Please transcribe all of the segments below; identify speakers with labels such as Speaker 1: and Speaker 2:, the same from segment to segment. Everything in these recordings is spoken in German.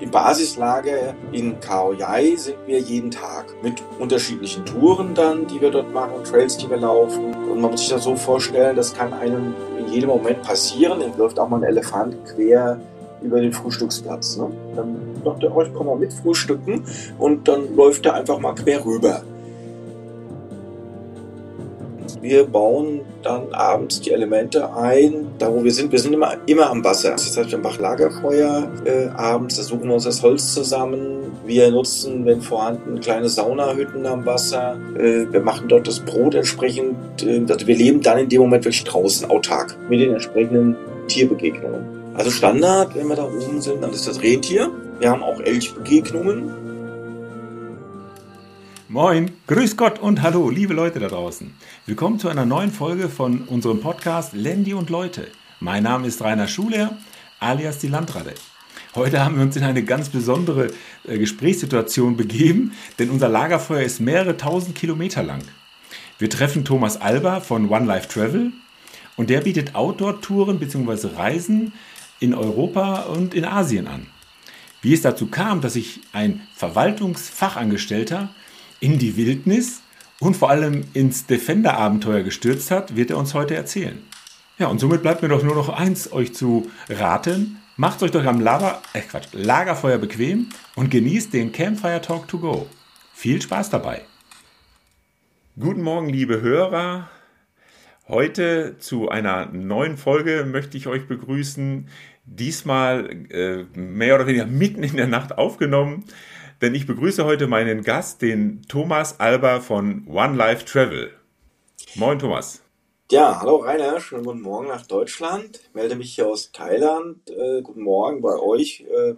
Speaker 1: Im Basislager in Kaoyai sind wir jeden Tag mit unterschiedlichen Touren dann, die wir dort machen, Trails, die wir laufen. Und man muss sich das so vorstellen, das kann einem in jedem Moment passieren. Dann läuft auch mal ein Elefant quer über den Frühstücksplatz. Ne? Dann sagt er euch, komm mal mit frühstücken und dann läuft er einfach mal quer rüber. Wir bauen dann abends die Elemente ein, da wo wir sind. Wir sind immer, immer am Wasser. Das heißt, wir machen Lagerfeuer äh, abends, da suchen wir uns das Holz zusammen. Wir nutzen, wenn vorhanden, kleine Saunahütten am Wasser. Äh, wir machen dort das Brot entsprechend. Äh, also wir leben dann in dem Moment wirklich draußen, autark, mit den entsprechenden Tierbegegnungen. Also Standard, wenn wir da oben sind, dann ist das Rentier. Wir haben auch Elchbegegnungen.
Speaker 2: Moin, grüß Gott und hallo, liebe Leute da draußen. Willkommen zu einer neuen Folge von unserem Podcast Lendi und Leute. Mein Name ist Rainer Schuler, alias die Landratte. Heute haben wir uns in eine ganz besondere äh, Gesprächssituation begeben, denn unser Lagerfeuer ist mehrere tausend Kilometer lang. Wir treffen Thomas Alba von One Life Travel und der bietet Outdoor-Touren bzw. Reisen in Europa und in Asien an. Wie es dazu kam, dass sich ein Verwaltungsfachangestellter in die Wildnis und vor allem ins Defender-Abenteuer gestürzt hat, wird er uns heute erzählen. Ja, und somit bleibt mir doch nur noch eins, euch zu raten. Macht euch doch am Lager, äh Quatsch, Lagerfeuer bequem und genießt den Campfire Talk to Go. Viel Spaß dabei. Guten Morgen, liebe Hörer. Heute zu einer neuen Folge möchte ich euch begrüßen. Diesmal äh, mehr oder weniger mitten in der Nacht aufgenommen denn ich begrüße heute meinen Gast, den Thomas Alba von One Life Travel. Moin, Thomas.
Speaker 1: Ja, hallo Rainer, schönen guten Morgen nach Deutschland. Ich melde mich hier aus Thailand. Äh, guten Morgen bei euch. Äh,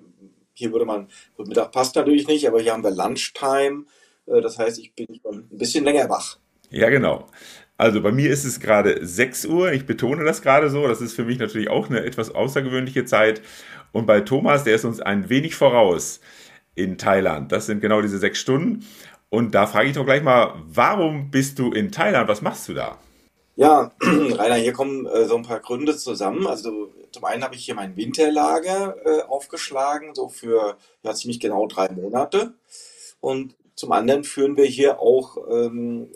Speaker 1: hier würde man, gut, Mittag passt natürlich nicht, aber hier haben wir Lunchtime. Äh, das heißt, ich bin schon ein bisschen länger wach.
Speaker 2: Ja, genau. Also bei mir ist es gerade 6 Uhr. Ich betone das gerade so. Das ist für mich natürlich auch eine etwas außergewöhnliche Zeit. Und bei Thomas, der ist uns ein wenig voraus in Thailand. Das sind genau diese sechs Stunden. Und da frage ich doch gleich mal, warum bist du in Thailand? Was machst du da?
Speaker 1: Ja, Rainer, hier kommen äh, so ein paar Gründe zusammen. Also zum einen habe ich hier mein Winterlager äh, aufgeschlagen, so für ja, ziemlich genau drei Monate. Und zum anderen führen wir hier auch ähm,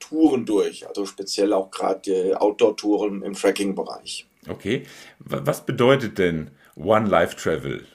Speaker 1: Touren durch, also speziell auch gerade Outdoor-Touren im Tracking-Bereich.
Speaker 2: Okay, was bedeutet denn One Life Travel?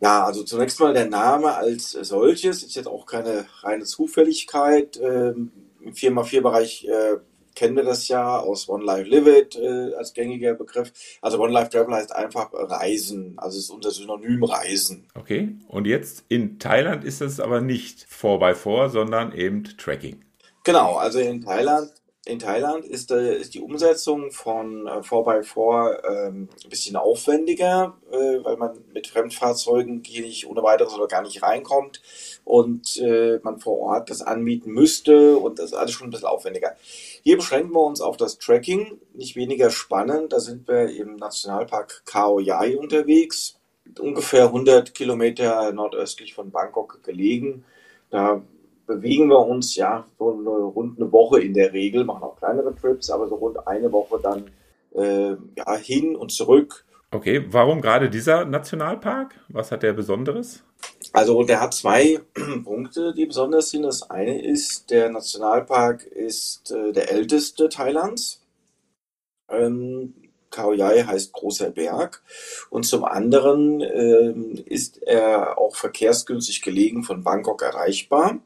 Speaker 1: Ja, also zunächst mal der Name als solches ist jetzt auch keine reine Zufälligkeit. Ähm, Im 4x4-Bereich äh, kennen wir das ja aus One Life Live It äh, als gängiger Begriff. Also One Life Travel heißt einfach Reisen, also ist unser Synonym Reisen.
Speaker 2: Okay, und jetzt in Thailand ist das aber nicht 4x4, sondern eben Tracking.
Speaker 1: Genau, also in Thailand in Thailand ist, äh, ist die Umsetzung von äh, 4x4 ähm, ein bisschen aufwendiger, äh, weil man mit Fremdfahrzeugen hier nicht ohne weiteres oder gar nicht reinkommt und äh, man vor Ort das anmieten müsste und das ist alles schon ein bisschen aufwendiger. Hier beschränken wir uns auf das Tracking, nicht weniger spannend. Da sind wir im Nationalpark Khao Yai unterwegs, ungefähr 100 Kilometer nordöstlich von Bangkok gelegen. Da bewegen wir uns ja so eine, rund eine Woche in der Regel, machen auch kleinere Trips, aber so rund eine Woche dann äh, ja, hin und zurück.
Speaker 2: Okay, warum gerade dieser Nationalpark? Was hat der Besonderes?
Speaker 1: Also der hat zwei Punkte, die besonders sind. Das eine ist, der Nationalpark ist äh, der älteste Thailands. Ähm, Khao Yai heißt großer Berg. Und zum anderen ähm, ist er auch verkehrsgünstig gelegen von Bangkok erreichbar.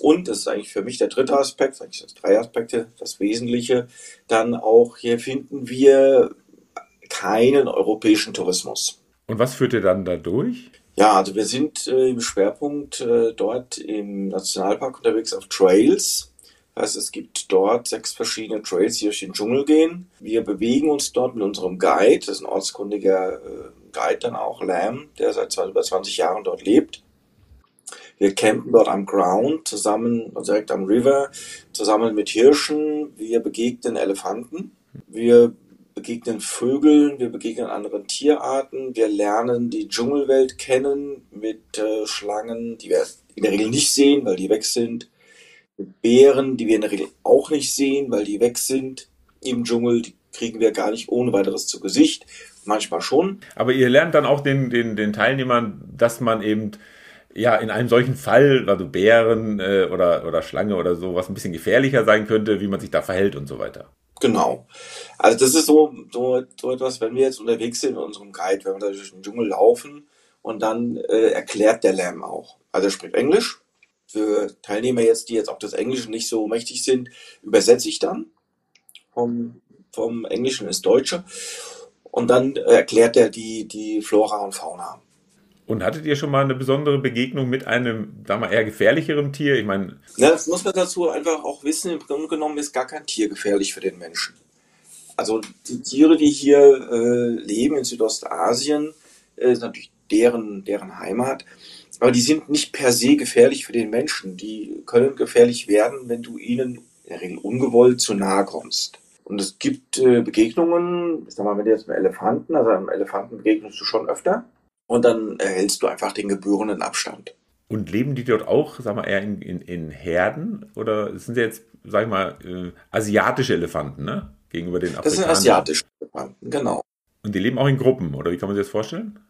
Speaker 1: Und, das ist eigentlich für mich der dritte Aspekt, eigentlich das drei Aspekte, das Wesentliche, dann auch hier finden wir keinen europäischen Tourismus.
Speaker 2: Und was führt ihr dann da durch?
Speaker 1: Ja, also wir sind äh, im Schwerpunkt äh, dort im Nationalpark unterwegs auf Trails. Das heißt, es gibt dort sechs verschiedene Trails, die durch den Dschungel gehen. Wir bewegen uns dort mit unserem Guide, das ist ein ortskundiger äh, Guide dann auch, Lam, der seit über 20 Jahren dort lebt. Wir campen dort am Ground zusammen, also direkt am River, zusammen mit Hirschen. Wir begegnen Elefanten. Wir begegnen Vögeln, wir begegnen anderen Tierarten, wir lernen die Dschungelwelt kennen mit äh, Schlangen, die wir in der Regel nicht sehen, weil die weg sind, mit Bären, die wir in der Regel auch nicht sehen, weil die weg sind im Dschungel, die kriegen wir gar nicht ohne weiteres zu Gesicht. manchmal schon.
Speaker 2: Aber ihr lernt dann auch den, den, den Teilnehmern, dass man eben ja in einem solchen Fall, also Bären äh, oder, oder Schlange oder so, was ein bisschen gefährlicher sein könnte, wie man sich da verhält und so weiter.
Speaker 1: Genau. Also das ist so, so, so etwas, wenn wir jetzt unterwegs sind in unserem Guide, wenn wir da durch den Dschungel laufen und dann äh, erklärt der Lärm auch. Also er spricht Englisch. Für Teilnehmer jetzt, die jetzt auch das Englische nicht so mächtig sind, übersetze ich dann vom, vom Englischen ins Deutsche. Und dann erklärt er die, die Flora und Fauna.
Speaker 2: Und hattet ihr schon mal eine besondere Begegnung mit einem, sagen wir, eher gefährlicherem Tier? Ich meine.
Speaker 1: Ja, das muss man dazu einfach auch wissen. Im Grunde genommen ist gar kein Tier gefährlich für den Menschen. Also die Tiere, die hier äh, leben in Südostasien, äh, ist natürlich deren, deren Heimat. Aber die sind nicht per se gefährlich für den Menschen. Die können gefährlich werden, wenn du ihnen in der Regel ungewollt zu nahe kommst. Und es gibt äh, Begegnungen, ich sag mal, wenn du jetzt mit Elefanten, also einem Elefanten begegnest du schon öfter und dann erhältst du einfach den gebührenden Abstand.
Speaker 2: Und leben die dort auch, sag mal, eher in, in, in Herden oder sind sie jetzt, sag ich mal, äh, asiatische Elefanten, ne? Gegenüber den
Speaker 1: afrikanischen? Das sind asiatische Elefanten, genau.
Speaker 2: Und die leben auch in Gruppen, oder wie kann man sich das vorstellen?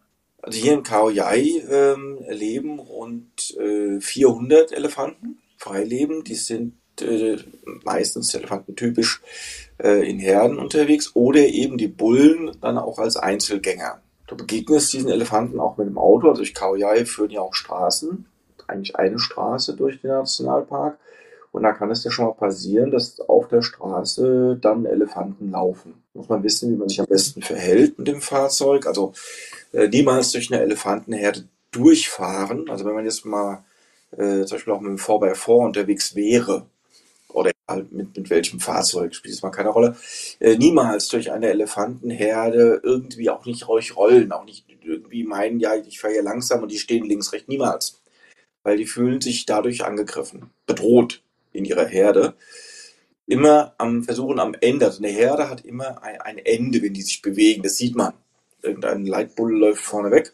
Speaker 1: Also hier in Khao Yai ähm, leben rund äh, 400 Elefanten, freileben. Die sind äh, meistens elefantentypisch äh, in Herden unterwegs oder eben die Bullen dann auch als Einzelgänger. Du begegnest diesen Elefanten auch mit dem Auto. Also durch Kaoyai führen ja auch Straßen, eigentlich eine Straße durch den Nationalpark. Und da kann es ja schon mal passieren, dass auf der Straße dann Elefanten laufen. Muss man wissen, wie man sich am besten verhält mit dem Fahrzeug. Also äh, niemals durch eine Elefantenherde durchfahren. Also wenn man jetzt mal äh, zum Beispiel auch mit dem 4x4 unterwegs wäre, mit, mit welchem Fahrzeug, spielt es mal keine Rolle, äh, niemals durch eine Elefantenherde irgendwie auch nicht ruhig rollen, auch nicht irgendwie meinen, ja, ich fahre hier langsam und die stehen links, rechts, niemals. Weil die fühlen sich dadurch angegriffen, bedroht in ihrer Herde. Immer am Versuchen am Ende, also eine Herde hat immer ein, ein Ende, wenn die sich bewegen, das sieht man. Irgendein Leitbull läuft vorne weg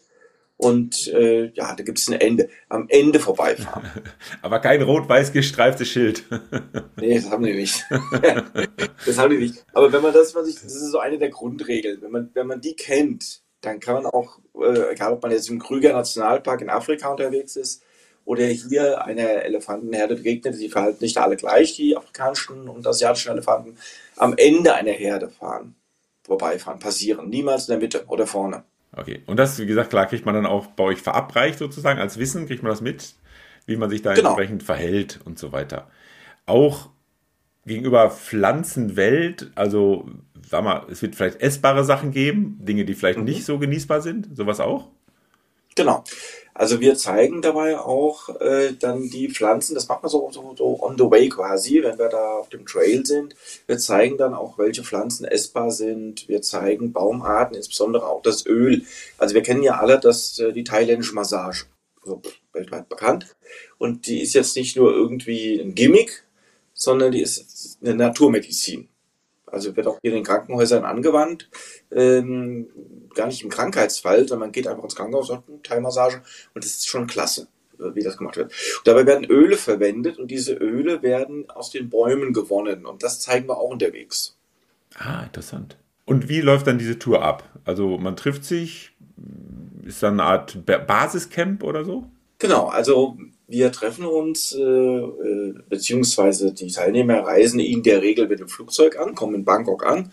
Speaker 1: und äh, ja, da gibt es ein Ende. Am Ende vorbeifahren.
Speaker 2: Aber kein rot-weiß gestreiftes Schild.
Speaker 1: nee, das haben die nicht. das haben die nicht. Aber wenn man das, man sich, das ist so eine der Grundregeln. Wenn man, wenn man die kennt, dann kann man auch, äh, egal ob man jetzt im Krüger Nationalpark in Afrika unterwegs ist oder hier einer Elefantenherde begegnet, die verhalten nicht alle gleich, die afrikanischen und asiatischen Elefanten, am Ende einer Herde fahren, vorbeifahren, passieren. Niemals in der Mitte oder vorne.
Speaker 2: Okay. Und das, wie gesagt, klar, kriegt man dann auch bei euch verabreicht sozusagen als Wissen, kriegt man das mit, wie man sich da genau. entsprechend verhält und so weiter. Auch gegenüber Pflanzenwelt, also sag mal, es wird vielleicht essbare Sachen geben, Dinge, die vielleicht mhm. nicht so genießbar sind, sowas auch?
Speaker 1: Genau. Also wir zeigen dabei auch äh, dann die Pflanzen, das macht man so, so, so on the way quasi, wenn wir da auf dem Trail sind. Wir zeigen dann auch, welche Pflanzen essbar sind. Wir zeigen Baumarten, insbesondere auch das Öl. Also wir kennen ja alle das, äh, die thailändische Massage, so weltweit bekannt. Und die ist jetzt nicht nur irgendwie ein Gimmick, sondern die ist eine Naturmedizin. Also wird auch hier in den Krankenhäusern angewandt. Ähm, gar nicht im Krankheitsfall, sondern man geht einfach ins Krankenhaus, sagt eine Teilmassage und das ist schon klasse, äh, wie das gemacht wird. Und dabei werden Öle verwendet und diese Öle werden aus den Bäumen gewonnen und das zeigen wir auch unterwegs.
Speaker 2: Ah, interessant. Und wie läuft dann diese Tour ab? Also man trifft sich, ist dann eine Art Basiscamp oder so?
Speaker 1: Genau, also wir treffen uns, äh, äh, beziehungsweise die Teilnehmer reisen in der Regel mit dem Flugzeug an, kommen in Bangkok an,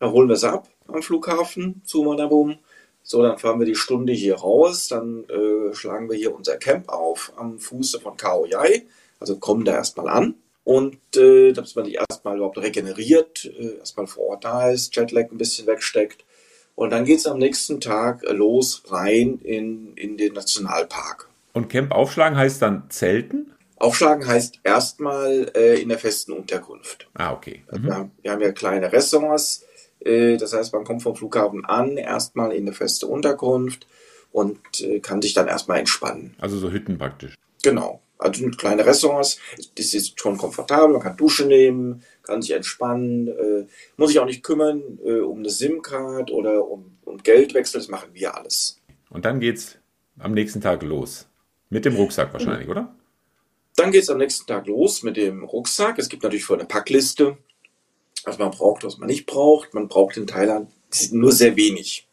Speaker 1: da holen wir sie ab am Flughafen zu Manabum. So, dann fahren wir die Stunde hier raus, dann äh, schlagen wir hier unser Camp auf am Fuße von Khao Yai, also kommen da erstmal an und äh, dass man sich erstmal überhaupt regeneriert, äh, erstmal vor Ort da ist, Jetlag ein bisschen wegsteckt und dann geht es am nächsten Tag los rein in, in den Nationalpark.
Speaker 2: Und Camp aufschlagen heißt dann Zelten?
Speaker 1: Aufschlagen heißt erstmal äh, in der festen Unterkunft.
Speaker 2: Ah, okay.
Speaker 1: Also mhm. wir, haben, wir, haben, ja kleine Restaurants. Äh, das heißt, man kommt vom Flughafen an, erstmal in eine feste Unterkunft und äh, kann sich dann erstmal entspannen.
Speaker 2: Also so Hütten praktisch.
Speaker 1: Genau. Also kleine Restaurants, das ist schon komfortabel, man kann Dusche nehmen, kann sich entspannen, äh, muss sich auch nicht kümmern äh, um eine SIM-Card oder um, um Geldwechsel, das machen wir alles.
Speaker 2: Und dann geht's am nächsten Tag los. Mit dem Rucksack wahrscheinlich, mhm. oder?
Speaker 1: Dann geht es am nächsten Tag los mit dem Rucksack. Es gibt natürlich vor eine Packliste, was man braucht, was man nicht braucht. Man braucht in Thailand nur sehr wenig.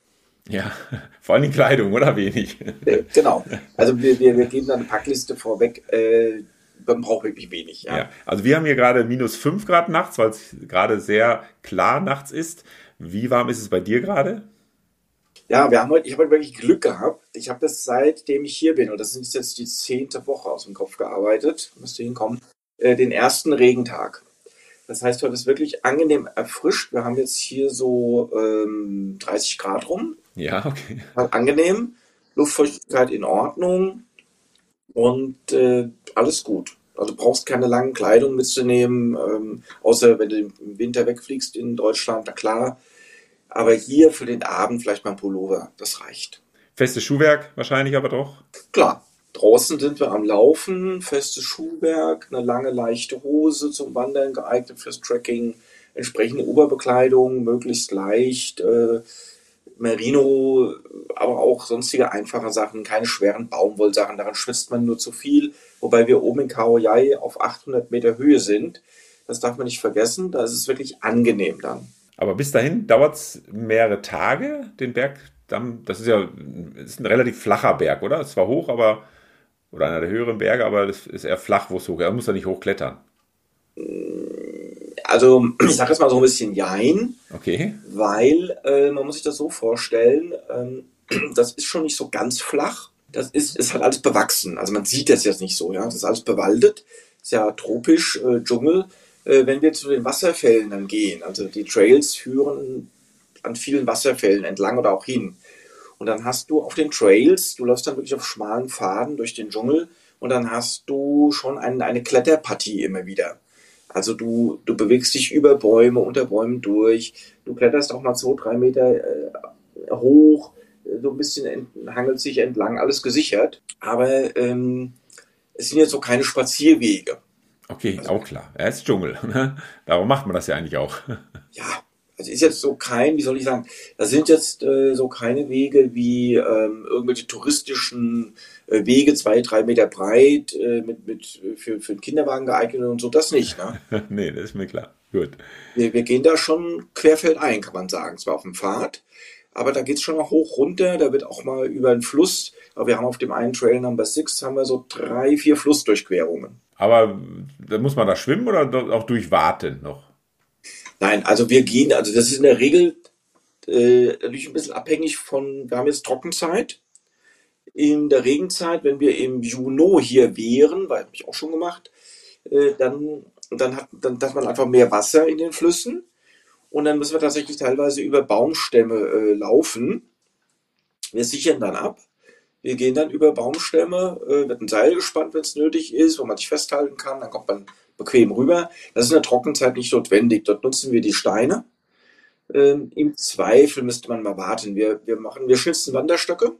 Speaker 2: Ja, vor allem Kleidung, oder wenig?
Speaker 1: Äh, genau. Also wir, wir, wir geben dann eine Packliste vorweg. Äh, man braucht wirklich wenig. Ja.
Speaker 2: ja. Also wir haben hier gerade minus 5 Grad nachts, weil es gerade sehr klar nachts ist. Wie warm ist es bei dir gerade?
Speaker 1: Ja, wir haben heute, ich habe heute wirklich Glück gehabt. Ich habe das seitdem ich hier bin, und das ist jetzt die zehnte Woche aus dem Kopf gearbeitet, müsste hinkommen, äh, den ersten Regentag. Das heißt, heute ist wirklich angenehm erfrischt. Wir haben jetzt hier so ähm, 30 Grad rum.
Speaker 2: Ja, okay.
Speaker 1: Angenehm. Luftfeuchtigkeit in Ordnung und äh, alles gut. Also brauchst keine langen Kleidung mitzunehmen, ähm, außer wenn du im Winter wegfliegst in Deutschland, na klar. Aber hier für den Abend vielleicht mal ein Pullover, das reicht.
Speaker 2: Festes Schuhwerk wahrscheinlich aber doch?
Speaker 1: Klar. Draußen sind wir am Laufen, festes Schuhwerk, eine lange leichte Hose zum Wandern geeignet fürs Tracking, entsprechende Oberbekleidung, möglichst leicht, äh, Merino, aber auch sonstige einfache Sachen, keine schweren Baumwollsachen, daran schwitzt man nur zu viel, wobei wir oben in Kaoyai auf 800 Meter Höhe sind. Das darf man nicht vergessen, da ist es wirklich angenehm dann.
Speaker 2: Aber bis dahin dauert es mehrere Tage, den Berg. Das ist ja ist ein relativ flacher Berg, oder? Es war hoch, aber oder einer der höheren Berge, aber das ist eher flach, wo es hoch ist. Man muss da nicht hochklettern.
Speaker 1: Also, ich sage jetzt mal so ein bisschen Jein.
Speaker 2: Okay.
Speaker 1: Weil äh, man muss sich das so vorstellen, ähm, das ist schon nicht so ganz flach. Das ist, ist halt alles bewachsen. Also man sieht das jetzt nicht so, ja. Das ist alles bewaldet. Ist ja tropisch, äh, Dschungel. Äh, wenn wir zu den Wasserfällen dann gehen, also die Trails führen an vielen Wasserfällen entlang oder auch hin. Und dann hast du auf den Trails, du läufst dann wirklich auf schmalen Pfaden durch den Dschungel und dann hast du schon ein, eine Kletterpartie immer wieder. Also du, du bewegst dich über Bäume, unter Bäumen durch, du kletterst auch mal zwei, drei Meter äh, hoch, so ein bisschen hangelt sich entlang, alles gesichert. Aber ähm, es sind jetzt so keine Spazierwege.
Speaker 2: Okay, also, auch klar. Er ist Dschungel. Ne? Darum macht man das ja eigentlich auch.
Speaker 1: Ja, also ist jetzt so kein, wie soll ich sagen, das sind jetzt äh, so keine Wege wie ähm, irgendwelche touristischen äh, Wege, zwei, drei Meter breit, äh, mit, mit für, für einen Kinderwagen geeignet und so, das nicht.
Speaker 2: Ne? nee, das ist mir klar. Gut.
Speaker 1: Wir, wir gehen da schon querfeldein, kann man sagen. Zwar auf dem Pfad, aber da geht es schon mal hoch runter, da wird auch mal über einen Fluss, aber wir haben auf dem einen Trail Number 6 haben wir so drei, vier Flussdurchquerungen.
Speaker 2: Aber muss man da schwimmen oder auch durchwarten noch?
Speaker 1: Nein, also wir gehen, also das ist in der Regel äh, natürlich ein bisschen abhängig von, wir haben jetzt Trockenzeit. In der Regenzeit, wenn wir im Juni hier wären, weil habe ich auch schon gemacht, äh, dann, dann hat dann hat man einfach mehr Wasser in den Flüssen und dann müssen wir tatsächlich teilweise über Baumstämme äh, laufen. Wir sichern dann ab. Wir gehen dann über Baumstämme, äh, wird ein Seil gespannt, wenn es nötig ist, wo man sich festhalten kann. Dann kommt man bequem rüber. Das ist in der Trockenzeit nicht notwendig. Dort nutzen wir die Steine. Ähm, Im Zweifel müsste man mal warten. Wir, wir machen, wir schnitzen Wanderstöcke,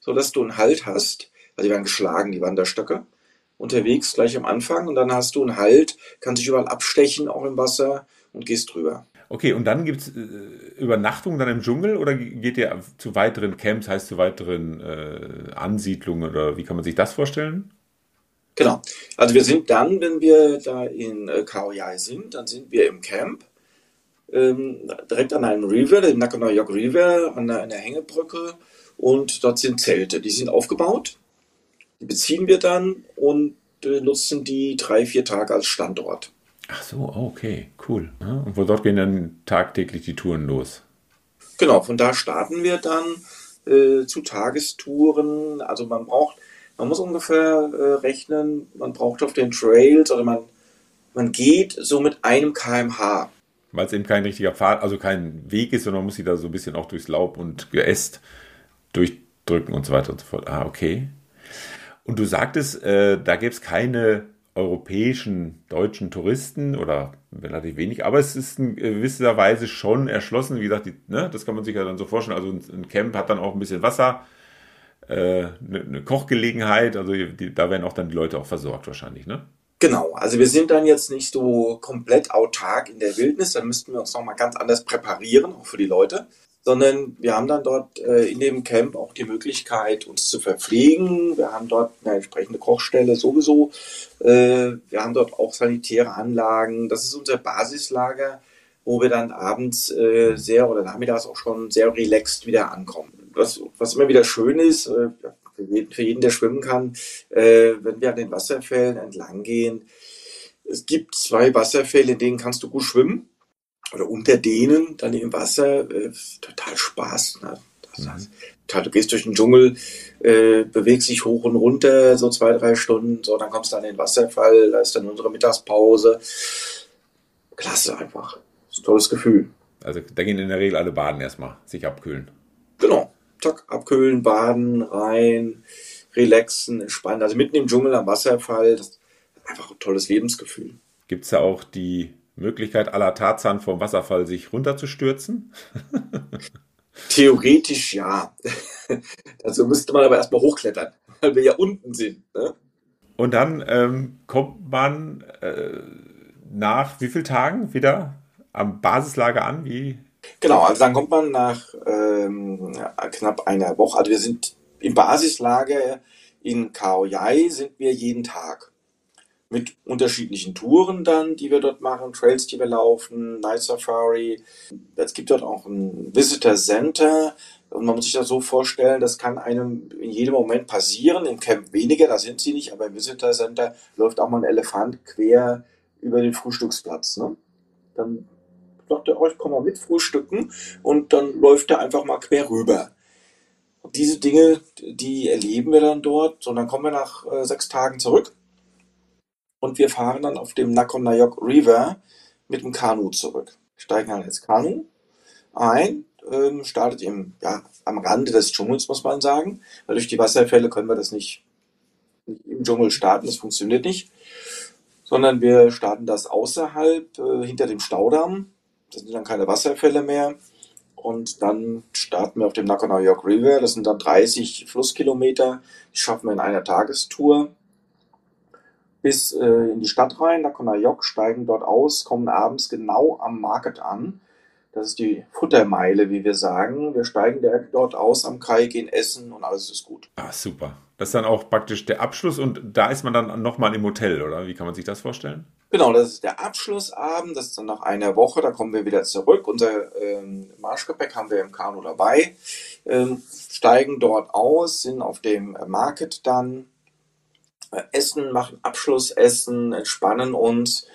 Speaker 1: sodass du einen Halt hast. Also die werden geschlagen, die Wanderstöcke. Unterwegs gleich am Anfang und dann hast du einen Halt, kannst dich überall abstechen, auch im Wasser und gehst drüber.
Speaker 2: Okay, und dann gibt es äh, Übernachtung dann im Dschungel oder geht ihr zu weiteren Camps, heißt zu weiteren äh, Ansiedlungen oder wie kann man sich das vorstellen?
Speaker 1: Genau. Also wir sind dann, wenn wir da in äh, Kaoyai sind, dann sind wir im Camp ähm, direkt an einem River, dem Nakanoyok River, an einer, einer Hängebrücke und dort sind Zelte. Die sind aufgebaut, die beziehen wir dann und nutzen die drei, vier Tage als Standort.
Speaker 2: Ach so, okay, cool. Und von dort gehen dann tagtäglich die Touren los?
Speaker 1: Genau, von da starten wir dann äh, zu Tagestouren. Also man braucht, man muss ungefähr äh, rechnen, man braucht auf den Trails oder man, man geht so mit einem kmh.
Speaker 2: Weil es eben kein richtiger Pfad, also kein Weg ist, sondern man muss sich da so ein bisschen auch durchs Laub und Geäst durchdrücken und so weiter und so fort. Ah, okay. Und du sagtest, äh, da gäbe es keine europäischen, deutschen Touristen oder relativ wenig, aber es ist in gewisser Weise schon erschlossen. Wie gesagt, die, ne, das kann man sich ja dann so vorstellen. Also ein Camp hat dann auch ein bisschen Wasser, äh, eine, eine Kochgelegenheit, also die, da werden auch dann die Leute auch versorgt wahrscheinlich, ne?
Speaker 1: Genau, also wir sind dann jetzt nicht so komplett autark in der Wildnis, dann müssten wir uns nochmal ganz anders präparieren, auch für die Leute sondern wir haben dann dort äh, in dem Camp auch die Möglichkeit, uns zu verpflegen. Wir haben dort eine entsprechende Kochstelle sowieso. Äh, wir haben dort auch sanitäre Anlagen. Das ist unser Basislager, wo wir dann abends äh, sehr oder nachmittags auch schon sehr relaxed wieder ankommen. Was, was immer wieder schön ist, äh, für, jeden, für jeden, der schwimmen kann, äh, wenn wir an den Wasserfällen entlang gehen, es gibt zwei Wasserfälle, in denen kannst du gut schwimmen oder unter denen dann im Wasser äh, total Spaß. Ne? Das heißt, du gehst durch den Dschungel, äh, bewegst dich hoch und runter, so zwei, drei Stunden, so, dann kommst du an den Wasserfall, da ist dann unsere Mittagspause. Klasse einfach. Das ist ein tolles Gefühl.
Speaker 2: Also da gehen in der Regel alle baden erstmal, sich abkühlen.
Speaker 1: Genau. Zack, abkühlen, baden, rein, relaxen, entspannen. Also mitten im Dschungel am Wasserfall, das ist einfach ein tolles Lebensgefühl.
Speaker 2: Gibt es da auch die Möglichkeit aller Tarzan vom Wasserfall sich runterzustürzen?
Speaker 1: Theoretisch ja. Dazu müsste man aber erstmal hochklettern, weil wir ja unten sind. Ne?
Speaker 2: Und dann ähm, kommt man äh, nach wie vielen Tagen wieder am Basislager an? Wie?
Speaker 1: Genau, also dann kommt man nach ähm, knapp einer Woche. Also wir sind im Basislager in Kaoyai sind wir jeden Tag mit unterschiedlichen Touren dann, die wir dort machen, Trails, die wir laufen, Night Safari. Es gibt dort auch ein Visitor Center und man muss sich das so vorstellen, das kann einem in jedem Moment passieren. Im Camp weniger, da sind sie nicht, aber im Visitor Center läuft auch mal ein Elefant quer über den Frühstücksplatz. Ne? Dann sagt er euch, komm mal mit frühstücken und dann läuft er einfach mal quer rüber. Diese Dinge, die erleben wir dann dort und dann kommen wir nach äh, sechs Tagen zurück und wir fahren dann auf dem Nakonayok River mit dem Kanu zurück. Steigen dann ins Kanu ein, ähm, startet im, ja, am Rande des Dschungels, muss man sagen, weil durch die Wasserfälle können wir das nicht, im Dschungel starten, das funktioniert nicht, sondern wir starten das außerhalb, äh, hinter dem Staudamm, das sind dann keine Wasserfälle mehr, und dann starten wir auf dem Nakonayok River, das sind dann 30 Flusskilometer, die schaffen wir in einer Tagestour bis äh, in die Stadt rein, Nakonayok, steigen dort aus, kommen abends genau am Market an. Das ist die Futtermeile, wie wir sagen. Wir steigen direkt dort aus am Kai, gehen essen und alles ist gut.
Speaker 2: Ah, super. Das ist dann auch praktisch der Abschluss und da ist man dann nochmal im Hotel, oder? Wie kann man sich das vorstellen?
Speaker 1: Genau, das ist der Abschlussabend. Das ist dann nach einer Woche. Da kommen wir wieder zurück. Unser ähm, Marschgepäck haben wir im Kanu dabei. Ähm, steigen dort aus, sind auf dem Market dann essen, machen Abschlussessen, entspannen uns.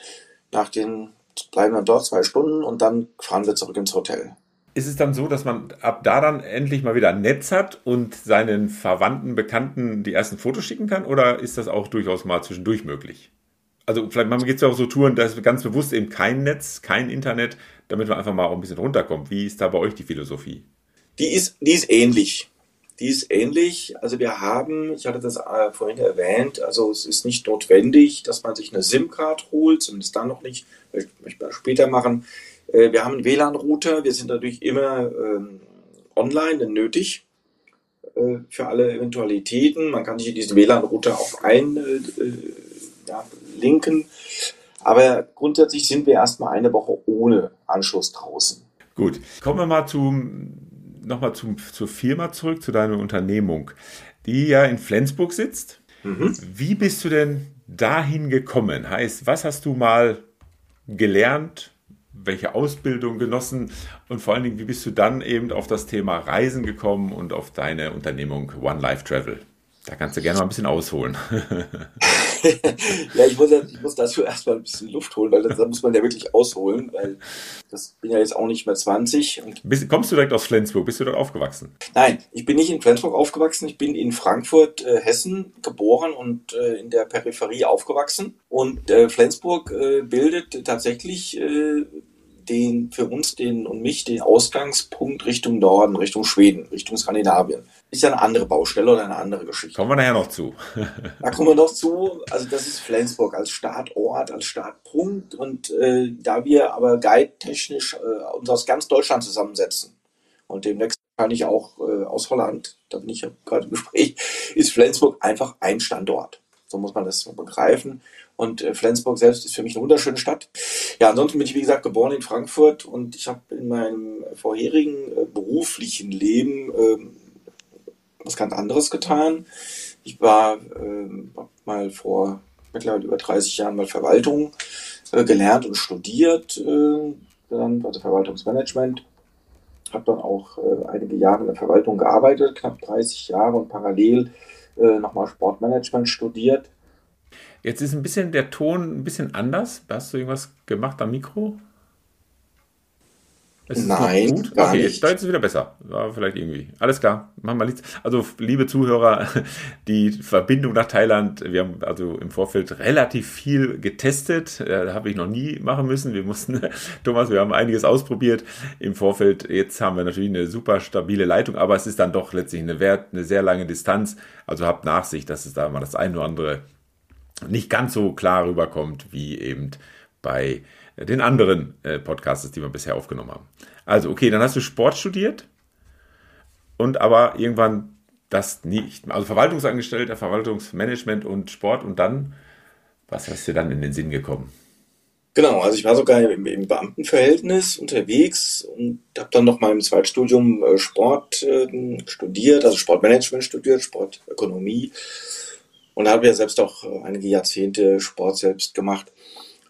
Speaker 1: Nach den bleiben wir dort zwei Stunden und dann fahren wir zurück ins Hotel.
Speaker 2: Ist es dann so, dass man ab da dann endlich mal wieder ein Netz hat und seinen Verwandten, Bekannten die ersten Fotos schicken kann? Oder ist das auch durchaus mal zwischendurch möglich? Also vielleicht man geht es ja auch so Touren, da ist ganz bewusst eben kein Netz, kein Internet, damit man einfach mal auch ein bisschen runterkommt. Wie ist da bei euch die Philosophie?
Speaker 1: Die ist, die ist ähnlich. Die ist ähnlich. Also wir haben, ich hatte das äh, vorhin erwähnt, also es ist nicht notwendig, dass man sich eine SIM-Card holt, zumindest dann noch nicht, möchte ich mal später machen. Äh, wir haben einen WLAN-Router, wir sind natürlich immer ähm, online nötig äh, für alle Eventualitäten. Man kann sich in diesen WLAN-Router auch einlinken. Aber grundsätzlich sind wir erstmal eine Woche ohne Anschluss draußen.
Speaker 2: Gut, kommen wir mal zum nochmal zur Firma zurück, zu deiner Unternehmung, die ja in Flensburg sitzt. Mhm. Wie bist du denn dahin gekommen? Heißt, was hast du mal gelernt? Welche Ausbildung genossen? Und vor allen Dingen, wie bist du dann eben auf das Thema Reisen gekommen und auf deine Unternehmung One Life Travel? Da kannst du gerne mal ein bisschen ausholen.
Speaker 1: ja, ich muss, ja, ich muss dazu erstmal ein bisschen Luft holen, weil da muss man ja wirklich ausholen, weil das bin ja jetzt auch nicht mehr 20.
Speaker 2: Bist, kommst du direkt aus Flensburg? Bist du dort aufgewachsen?
Speaker 1: Nein, ich bin nicht in Flensburg aufgewachsen. Ich bin in Frankfurt, äh, Hessen geboren und äh, in der Peripherie aufgewachsen. Und äh, Flensburg äh, bildet tatsächlich äh, den, für uns den und mich den Ausgangspunkt Richtung Norden, Richtung Schweden, Richtung Skandinavien. Ist ja eine andere Baustelle oder eine andere Geschichte.
Speaker 2: Kommen wir nachher noch zu.
Speaker 1: da kommen wir noch zu. Also das ist Flensburg als Startort, als Startpunkt. Und äh, da wir aber guide-technisch äh, uns aus ganz Deutschland zusammensetzen und demnächst kann ich auch äh, aus Holland, da bin ich ja gerade im Gespräch, ist Flensburg einfach ein Standort. So muss man das begreifen. Und äh, Flensburg selbst ist für mich eine wunderschöne Stadt. Ja, ansonsten bin ich, wie gesagt, geboren in Frankfurt und ich habe in meinem vorherigen äh, beruflichen Leben äh, was ganz anderes getan. Ich war äh, mal vor mittlerweile über 30 Jahren mal Verwaltung äh, gelernt und studiert. Äh, dann, also Verwaltungsmanagement. Habe dann auch äh, einige Jahre in der Verwaltung gearbeitet, knapp 30 Jahre und parallel äh, nochmal Sportmanagement studiert.
Speaker 2: Jetzt ist ein bisschen der Ton ein bisschen anders. Hast du irgendwas gemacht am Mikro?
Speaker 1: Ist Nein,
Speaker 2: gut? gar okay, nicht. Da ist es wieder besser. War vielleicht irgendwie. Alles klar. Machen wir nichts. Also, liebe Zuhörer, die Verbindung nach Thailand, wir haben also im Vorfeld relativ viel getestet. Da habe ich noch nie machen müssen. Wir mussten, Thomas, wir haben einiges ausprobiert im Vorfeld. Jetzt haben wir natürlich eine super stabile Leitung, aber es ist dann doch letztlich eine, Wert, eine sehr lange Distanz. Also habt Nachsicht, dass es da mal das eine oder andere nicht ganz so klar rüberkommt wie eben bei den anderen äh, Podcasts, die wir bisher aufgenommen haben. Also, okay, dann hast du Sport studiert und aber irgendwann das nicht. Also Verwaltungsangestellter, Verwaltungsmanagement und Sport und dann, was hast dir dann in den Sinn gekommen?
Speaker 1: Genau, also ich war sogar im, im Beamtenverhältnis unterwegs und habe dann noch mal im Zweitstudium äh, Sport äh, studiert, also Sportmanagement studiert, Sportökonomie und habe ja selbst auch äh, einige Jahrzehnte Sport selbst gemacht.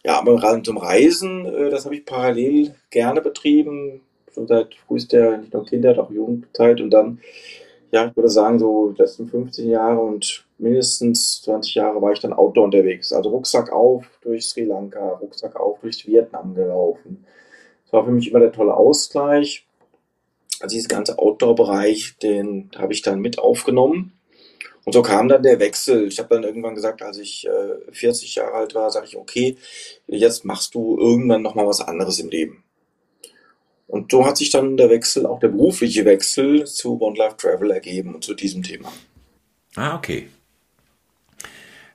Speaker 1: Ja, aber zum Reisen, äh, das habe ich parallel gerne betrieben, schon seit frühester, nicht nur Kindheit, auch Jugendzeit und dann, ja, ich würde sagen, so die letzten 15 Jahre und mindestens 20 Jahre war ich dann Outdoor unterwegs. Also Rucksack auf durch Sri Lanka, Rucksack auf durch Vietnam gelaufen. Das war für mich immer der tolle Ausgleich. Also dieses ganze Outdoor-Bereich, den habe ich dann mit aufgenommen. Und so kam dann der Wechsel. Ich habe dann irgendwann gesagt, als ich äh, 40 Jahre alt war, sage ich, okay, jetzt machst du irgendwann nochmal was anderes im Leben. Und so hat sich dann der Wechsel, auch der berufliche Wechsel zu One Life Travel ergeben und zu diesem Thema.
Speaker 2: Ah, okay.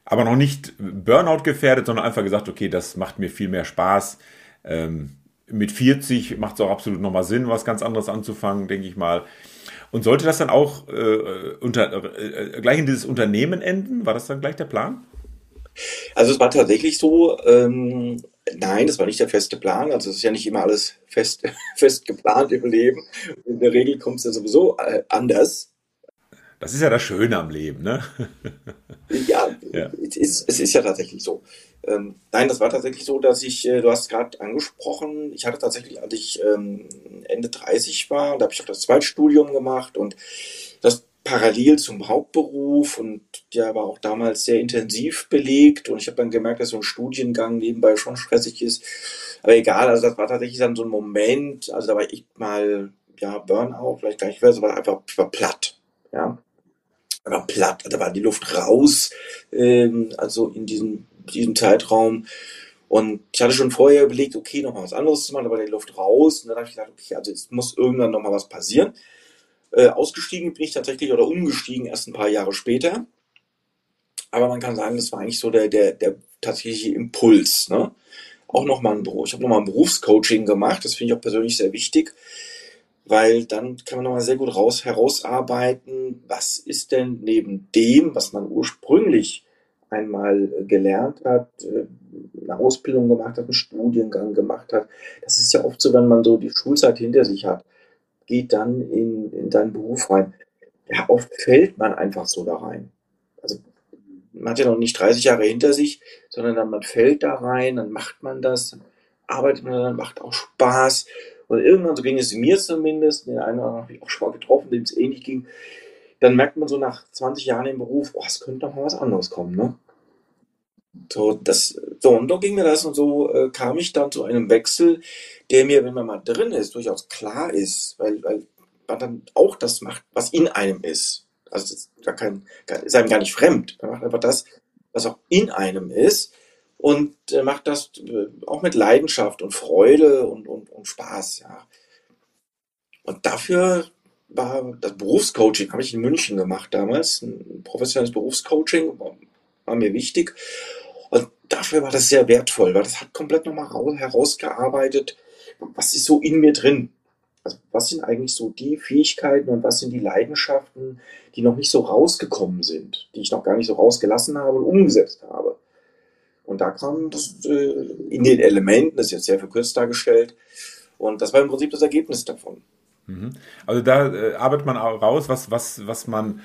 Speaker 2: Aber noch nicht Burnout gefährdet, sondern einfach gesagt, okay, das macht mir viel mehr Spaß. Ähm, mit 40 macht es auch absolut nochmal Sinn, was ganz anderes anzufangen, denke ich mal. Und sollte das dann auch äh, unter, äh, gleich in dieses Unternehmen enden? War das dann gleich der Plan?
Speaker 1: Also es war tatsächlich so, ähm, nein, das war nicht der feste Plan. Also es ist ja nicht immer alles fest, fest geplant im Leben. In der Regel kommt es ja sowieso äh, anders.
Speaker 2: Das ist ja das Schöne am Leben, ne?
Speaker 1: ja, ja. Es, ist, es ist ja tatsächlich so. Ähm, nein, das war tatsächlich so, dass ich, äh, du hast gerade angesprochen, ich hatte tatsächlich, als ich ähm, Ende 30 war, da habe ich auch das Zweitstudium gemacht und das parallel zum Hauptberuf und der war auch damals sehr intensiv belegt und ich habe dann gemerkt, dass so ein Studiengang nebenbei schon stressig ist. Aber egal, also das war tatsächlich dann so ein Moment, also da war ich mal, ja, Burnout, vielleicht gar nicht, mehr, aber einfach, ich war platt, ja. War platt, da war die Luft raus, ähm, also in diesem diesem Zeitraum. Und ich hatte schon vorher überlegt, okay, nochmal was anderes zu machen, aber die Luft raus. Und dann habe ich gedacht, okay, also es muss irgendwann nochmal was passieren. Äh, ausgestiegen bin ich tatsächlich oder umgestiegen erst ein paar Jahre später. Aber man kann sagen, das war eigentlich so der, der, der tatsächliche Impuls. Ne? Auch nochmal ein Beruf. Ich habe nochmal ein Berufscoaching gemacht. Das finde ich auch persönlich sehr wichtig, weil dann kann man nochmal sehr gut raus, herausarbeiten, was ist denn neben dem, was man ursprünglich einmal äh, gelernt hat, äh, eine Ausbildung gemacht hat, einen Studiengang gemacht hat. Das ist ja oft so, wenn man so die Schulzeit hinter sich hat, geht dann in, in deinen Beruf rein. Ja, oft fällt man einfach so da rein. Also man hat ja noch nicht 30 Jahre hinter sich, sondern dann man fällt da rein, dann macht man das, arbeitet man dann, macht auch Spaß. Und irgendwann, so ging es mir zumindest, den einen oder anderen habe ich auch schon mal getroffen, dem es ähnlich ging, dann merkt man so nach 20 Jahren im Beruf, oh, es könnte doch mal was anderes kommen, ne? So, das, so, und so ging mir das und so äh, kam ich dann zu einem Wechsel, der mir, wenn man mal drin ist, durchaus klar ist, weil, weil man dann auch das macht, was in einem ist. Also das ist, gar kein, ist einem gar nicht fremd. Man macht einfach das, was auch in einem ist und äh, macht das äh, auch mit Leidenschaft und Freude und, und, und Spaß, ja. Und dafür war das Berufscoaching, habe ich in München gemacht damals, ein professionelles Berufscoaching, war, war mir wichtig. Dafür war das sehr wertvoll, weil das hat komplett nochmal herausgearbeitet, was ist so in mir drin. Also was sind eigentlich so die Fähigkeiten und was sind die Leidenschaften, die noch nicht so rausgekommen sind, die ich noch gar nicht so rausgelassen habe und umgesetzt habe. Und da kam das äh, in den Elementen, das ist jetzt sehr verkürzt dargestellt, und das war im Prinzip das Ergebnis davon.
Speaker 2: Mhm. Also da äh, arbeitet man auch raus, was, was, was man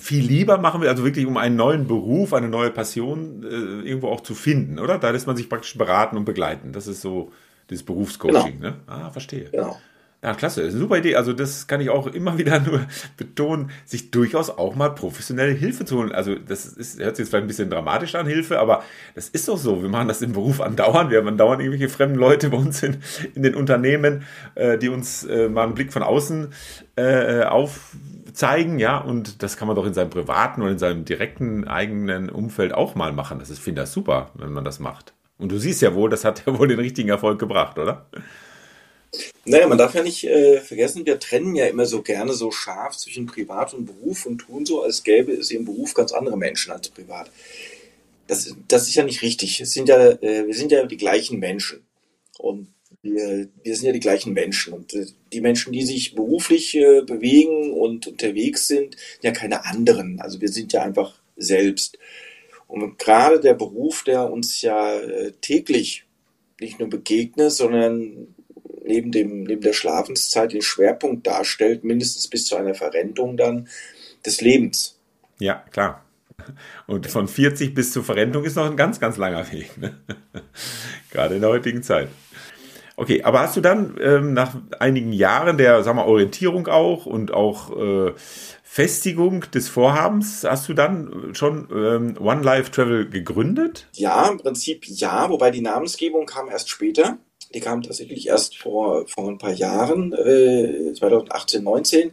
Speaker 2: viel lieber machen will, also wirklich um einen neuen Beruf, eine neue Passion äh, irgendwo auch zu finden, oder? Da lässt man sich praktisch beraten und begleiten. Das ist so Das Berufscoaching, genau. ne? Ah, verstehe.
Speaker 1: Genau.
Speaker 2: Ja, klasse, super Idee. Also das kann ich auch immer wieder nur betonen, sich durchaus auch mal professionelle Hilfe zu holen. Also das ist, hört sich jetzt vielleicht ein bisschen dramatisch an, Hilfe, aber das ist doch so. Wir machen das im Beruf andauernd. Wir haben andauernd irgendwelche fremden Leute bei uns in, in den Unternehmen, äh, die uns äh, mal einen Blick von außen äh, aufzeigen, ja, und das kann man doch in seinem privaten und in seinem direkten eigenen Umfeld auch mal machen. Das ist, finde ich, super, wenn man das macht. Und du siehst ja wohl, das hat ja wohl den richtigen Erfolg gebracht, oder?
Speaker 1: Naja, man darf ja nicht äh, vergessen, wir trennen ja immer so gerne so scharf zwischen Privat und Beruf und tun so, als gäbe es im Beruf ganz andere Menschen als privat. Das, das ist ja nicht richtig. Es sind ja, äh, wir sind ja die gleichen Menschen. Und wir, wir sind ja die gleichen Menschen. Und äh, die Menschen, die sich beruflich äh, bewegen und unterwegs sind, ja keine anderen. Also wir sind ja einfach selbst. Und gerade der Beruf, der uns ja äh, täglich nicht nur begegnet, sondern neben, dem, neben der Schlafenszeit den Schwerpunkt darstellt, mindestens bis zu einer Verrentung dann des Lebens.
Speaker 2: Ja, klar. Und von 40 bis zur Verrentung ist noch ein ganz, ganz langer Weg. Ne? Gerade in der heutigen Zeit. Okay, aber hast du dann ähm, nach einigen Jahren der, sag mal, Orientierung auch und auch äh, Festigung des Vorhabens, hast du dann schon ähm, One Life Travel gegründet?
Speaker 1: Ja, im Prinzip ja, wobei die Namensgebung kam erst später. Die kam tatsächlich erst vor, vor ein paar Jahren, äh, 2018, 19,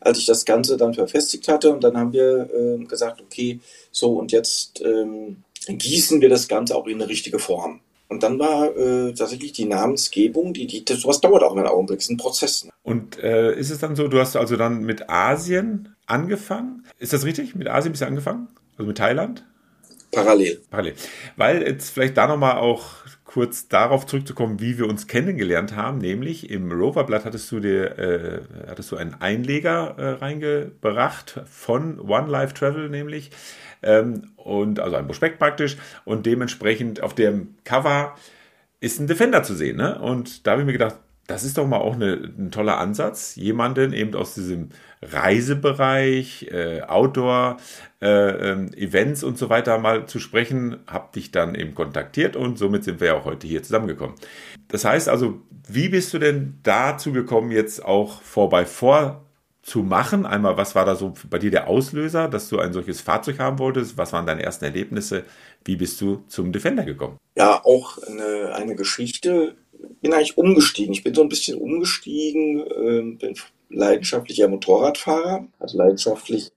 Speaker 1: als ich das Ganze dann verfestigt hatte. Und dann haben wir äh, gesagt, okay, so und jetzt ähm, gießen wir das Ganze auch in eine richtige Form. Und dann war äh, tatsächlich die Namensgebung, die, die, das, sowas dauert auch einen Augenblick, ist ein Prozess. Ne?
Speaker 2: Und äh, ist es dann so, du hast also dann mit Asien angefangen? Ist das richtig? Mit Asien bist du angefangen? Also mit Thailand?
Speaker 1: Parallel.
Speaker 2: Parallel. Weil jetzt vielleicht da nochmal auch kurz darauf zurückzukommen, wie wir uns kennengelernt haben, nämlich im Roverblatt hattest du dir äh, hattest du einen Einleger äh, reingebracht von One Life Travel nämlich ähm, und also ein Prospekt praktisch und dementsprechend auf dem Cover ist ein Defender zu sehen, ne? Und da habe ich mir gedacht, das ist doch mal auch eine, ein toller Ansatz, jemanden eben aus diesem Reisebereich, äh, Outdoor, äh, ähm, Events und so weiter mal zu sprechen. Hab dich dann eben kontaktiert und somit sind wir ja auch heute hier zusammengekommen. Das heißt also, wie bist du denn dazu gekommen, jetzt auch vorbei vor zu machen? Einmal, was war da so bei dir der Auslöser, dass du ein solches Fahrzeug haben wolltest? Was waren deine ersten Erlebnisse? Wie bist du zum Defender gekommen?
Speaker 1: Ja, auch eine, eine Geschichte bin eigentlich umgestiegen. Ich bin so ein bisschen umgestiegen, äh, bin leidenschaftlicher Motorradfahrer, also leidenschaftlich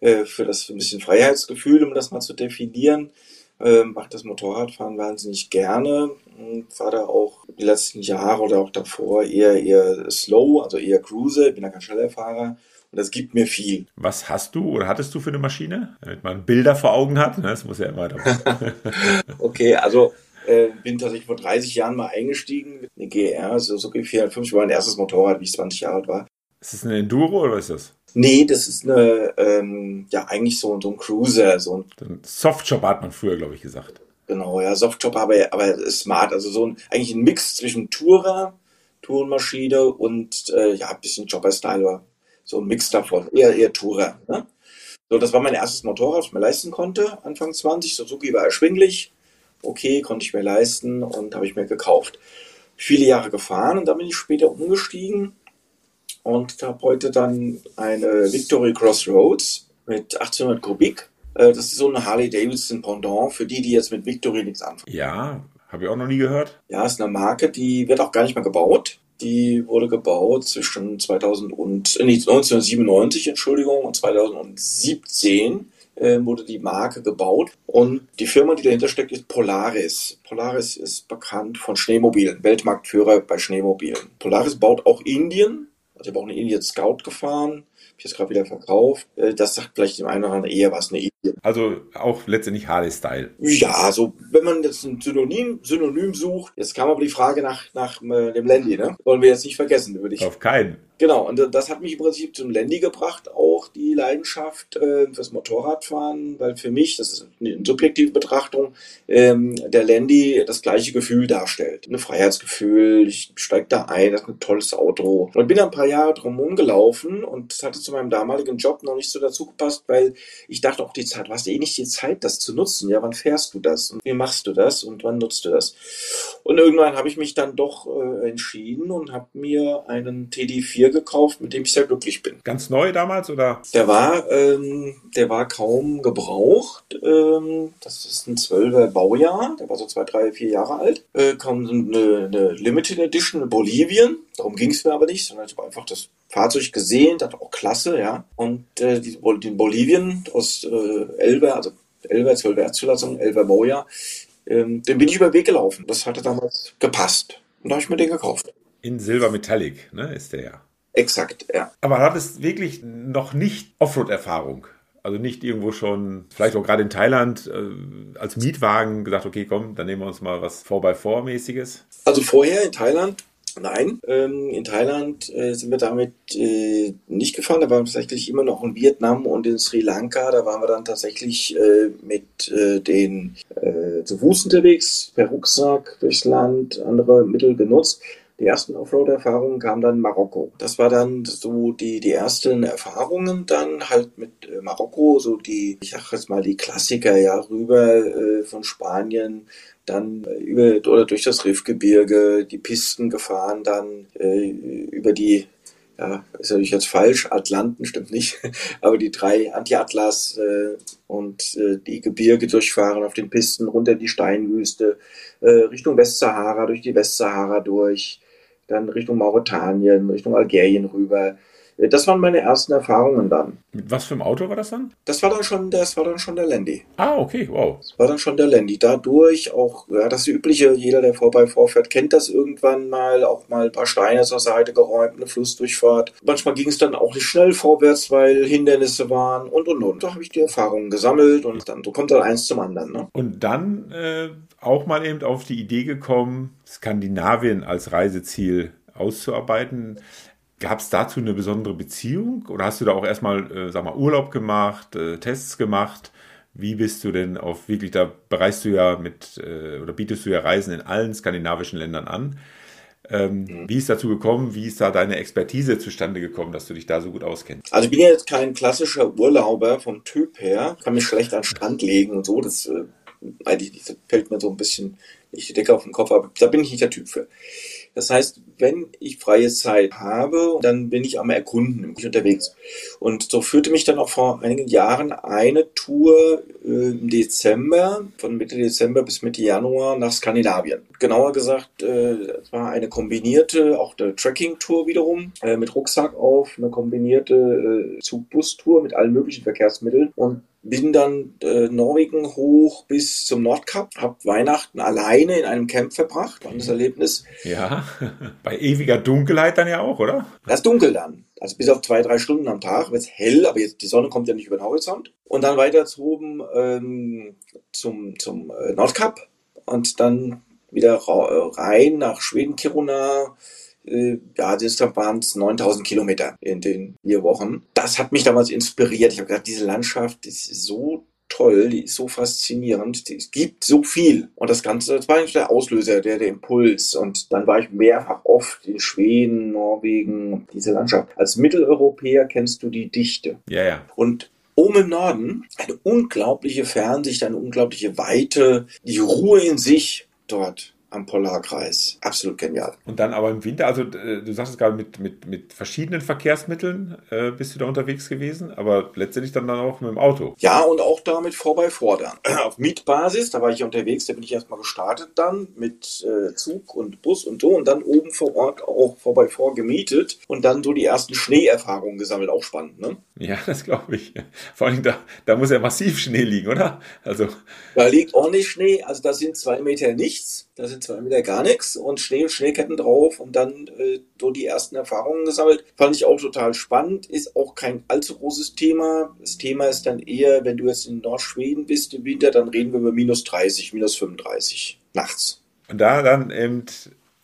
Speaker 1: äh, für das ein bisschen Freiheitsgefühl, um das mal zu definieren. Äh, mache das Motorradfahren wahnsinnig gerne und war da auch die letzten Jahre oder auch davor eher eher slow, also eher Cruise, bin da kein schneller Fahrer. Und das gibt mir viel.
Speaker 2: Was hast du oder hattest du für eine Maschine? Damit man Bilder vor Augen hat. Ne? Das muss ja immer.
Speaker 1: okay, also äh, bin tatsächlich vor 30 Jahren mal eingestiegen mit einer GR, so Suzuki 450, war mein erstes Motorrad, wie ich 20 Jahre alt war.
Speaker 2: Ist das eine Enduro oder ist das?
Speaker 1: Nee, das ist eine, ähm, ja, eigentlich so, so ein Cruiser. So
Speaker 2: ein Softshop hat man früher, glaube ich, gesagt.
Speaker 1: Genau, ja, Softshop, aber, aber smart. Also so ein, eigentlich ein Mix zwischen Tourer, Tourenmaschine und, äh, ja, ein bisschen Chopper-Style. So ein Mix davon. Eher, eher Tourer. Ne? So, das war mein erstes Motorrad, was ich mir leisten konnte, Anfang 20. Suzuki war erschwinglich okay, konnte ich mir leisten und habe ich mir gekauft. Viele Jahre gefahren und dann bin ich später umgestiegen und habe heute dann eine Victory Crossroads mit 1800 Kubik. Äh, das ist so eine Harley Davidson Pendant für die, die jetzt mit Victory nichts anfangen.
Speaker 2: Ja, habe ich auch noch nie gehört.
Speaker 1: Ja, ist eine Marke, die wird auch gar nicht mehr gebaut. Die wurde gebaut zwischen 2000 und, äh, 1997, Entschuldigung, und 2017 äh, wurde die Marke gebaut. Und die Firma, die dahinter steckt, ist Polaris. Polaris ist bekannt von Schneemobilen, Weltmarktführer bei Schneemobilen. Polaris baut auch Indien. Also ich habe auch eine Indien Scout gefahren ich jetzt gerade wieder verkauft. Äh, das sagt vielleicht dem einen oder anderen eher was, eine Idee.
Speaker 2: Also auch letztendlich Harley-Style.
Speaker 1: Ja, so wenn man jetzt ein Synonym, Synonym sucht, jetzt kam aber die Frage nach, nach äh, dem Landy, ne? Wollen wir jetzt nicht vergessen, würde ich.
Speaker 2: Auf keinen.
Speaker 1: Genau, und das hat mich im Prinzip zum Landy gebracht, auch die Leidenschaft äh, fürs Motorradfahren, weil für mich, das ist eine subjektive Betrachtung, ähm, der Landy das gleiche Gefühl darstellt. Ein Freiheitsgefühl, ich steige da ein, das ist ein tolles Auto. Und bin ein paar Jahre drum rumgelaufen und das hatte zu meinem damaligen Job noch nicht so dazu gepasst, weil ich dachte auch die Zeit, du hast eh nicht die Zeit, das zu nutzen. Ja, wann fährst du das? Und wie machst du das? Und wann nutzt du das? Und irgendwann habe ich mich dann doch äh, entschieden und habe mir einen TD4 Klavier gekauft, mit dem ich sehr glücklich bin.
Speaker 2: Ganz neu damals oder?
Speaker 1: Der war, ähm, der war kaum gebraucht. Ähm, das ist ein 12er Baujahr. Der war so zwei, drei, vier Jahre alt. Äh, kam eine, eine Limited Edition in Bolivien. Darum ging es mir aber nicht, sondern ich habe einfach das Fahrzeug gesehen, das auch klasse, ja. Und äh, die, den Bolivien aus äh, Elbe, also Elber, 12er Zulassung, Elber Baujahr, ähm, den bin ich über den Weg gelaufen. Das hatte damals gepasst. Und da habe ich mir den gekauft.
Speaker 2: In Silber Metallic, ne, ist der ja.
Speaker 1: Exakt, ja.
Speaker 2: Aber hattest wirklich noch nicht Offroad-Erfahrung? Also nicht irgendwo schon, vielleicht auch gerade in Thailand, äh, als Mietwagen gesagt, okay, komm, dann nehmen wir uns mal was 4x4-mäßiges?
Speaker 1: Also vorher in Thailand Nein, ähm, in Thailand äh, sind wir damit äh, nicht gefahren. Da waren wir tatsächlich immer noch in Vietnam und in Sri Lanka. Da waren wir dann tatsächlich äh, mit äh, den äh, zu Fuß unterwegs, per Rucksack durchs Land, andere Mittel genutzt. Die ersten Offroad-Erfahrungen kamen dann in Marokko. Das war dann so die, die ersten Erfahrungen dann halt mit äh, Marokko, so die, ich sag jetzt mal die Klassiker, ja, rüber äh, von Spanien, dann äh, über oder durch das Riffgebirge, die Pisten gefahren, dann äh, über die ja, ist natürlich jetzt falsch, Atlanten stimmt nicht, aber die drei Anti-Atlas äh, und äh, die Gebirge durchfahren auf den Pisten, runter die Steinwüste, äh, Richtung Westsahara, durch die Westsahara durch, dann Richtung Mauretanien, Richtung Algerien rüber. Das waren meine ersten Erfahrungen dann.
Speaker 2: Mit was für einem Auto war das dann?
Speaker 1: Das war dann schon, das war dann schon der Landy.
Speaker 2: Ah, okay, wow.
Speaker 1: Das war dann schon der Landy. Dadurch auch, ja, das übliche, jeder, der vorbei vorfährt, kennt das irgendwann mal, auch mal ein paar Steine zur Seite geräumt, eine Flussdurchfahrt. Manchmal ging es dann auch nicht schnell vorwärts, weil Hindernisse waren und und und. Da habe ich die Erfahrungen gesammelt und dann so kommt dann eins zum anderen. Ne?
Speaker 2: Und dann äh, auch mal eben auf die Idee gekommen, Skandinavien als Reiseziel auszuarbeiten. Gab es dazu eine besondere Beziehung oder hast du da auch erstmal, äh, sag mal, Urlaub gemacht, äh, Tests gemacht? Wie bist du denn auf wirklich, da bereist du ja mit äh, oder bietest du ja Reisen in allen skandinavischen Ländern an. Ähm, mhm. Wie ist dazu gekommen? Wie ist da deine Expertise zustande gekommen, dass du dich da so gut auskennst?
Speaker 1: Also ich bin ja jetzt kein klassischer Urlauber vom Typ her, kann mich schlecht an den Strand legen und so. Das, äh, eigentlich das fällt mir so ein bisschen nicht die Decke auf den Kopf, aber da bin ich nicht der Typ für. Das heißt, wenn ich freie Zeit habe, dann bin ich am Erkunden, unterwegs. Und so führte mich dann auch vor einigen Jahren eine Tour äh, im Dezember, von Mitte Dezember bis Mitte Januar nach Skandinavien. Genauer gesagt, äh, es war eine kombinierte, auch eine Trekking-Tour wiederum, äh, mit Rucksack auf, eine kombinierte äh, Zug-Bus-Tour mit allen möglichen Verkehrsmitteln. Und bin dann äh, Norwegen hoch bis zum Nordkap, habe Weihnachten alleine in einem Camp verbracht, war das Erlebnis.
Speaker 2: Ja, bei ewiger Dunkelheit dann ja auch, oder?
Speaker 1: Das dunkel dann. Also bis auf zwei, drei Stunden am Tag wird es hell, aber jetzt die Sonne kommt ja nicht über den Horizont. Und dann weiter zu oben ähm, zum, zum äh, Nordkap und dann wieder rein nach Schweden, Kiruna, ja, das waren es 9000 Kilometer in den vier Wochen. Das hat mich damals inspiriert. Ich habe gedacht, diese Landschaft ist so toll, die ist so faszinierend, es gibt so viel. Und das Ganze, das war eigentlich der Auslöser, der, der Impuls. Und dann war ich mehrfach oft in Schweden, Norwegen, diese Landschaft. Als Mitteleuropäer kennst du die Dichte.
Speaker 2: Ja, ja.
Speaker 1: Und oben im Norden eine unglaubliche Fernsicht, eine unglaubliche Weite, die Ruhe in sich dort am Polarkreis. Absolut genial.
Speaker 2: Und dann aber im Winter, also äh, du sagst es gerade, mit, mit, mit verschiedenen Verkehrsmitteln äh, bist du da unterwegs gewesen, aber letztendlich dann, dann auch mit dem Auto.
Speaker 1: Ja, und auch damit vorbei fordern. Auf Mietbasis, da war ich unterwegs, da bin ich erstmal gestartet dann mit äh, Zug und Bus und so und dann oben vor Ort auch vorbei vor gemietet und dann so die ersten Schneeerfahrungen gesammelt. Auch spannend, ne?
Speaker 2: Ja, das glaube ich. Vor allem da, da muss ja massiv Schnee liegen, oder? Also.
Speaker 1: Da liegt ordentlich Schnee, also da sind zwei Meter nichts, da sind zwei Meter gar nichts und Schnee und Schneeketten drauf und dann äh, so die ersten Erfahrungen gesammelt. Fand ich auch total spannend, ist auch kein allzu großes Thema. Das Thema ist dann eher, wenn du jetzt in Nordschweden bist im Winter, dann reden wir über minus 30, minus 35 nachts.
Speaker 2: Und da dann eben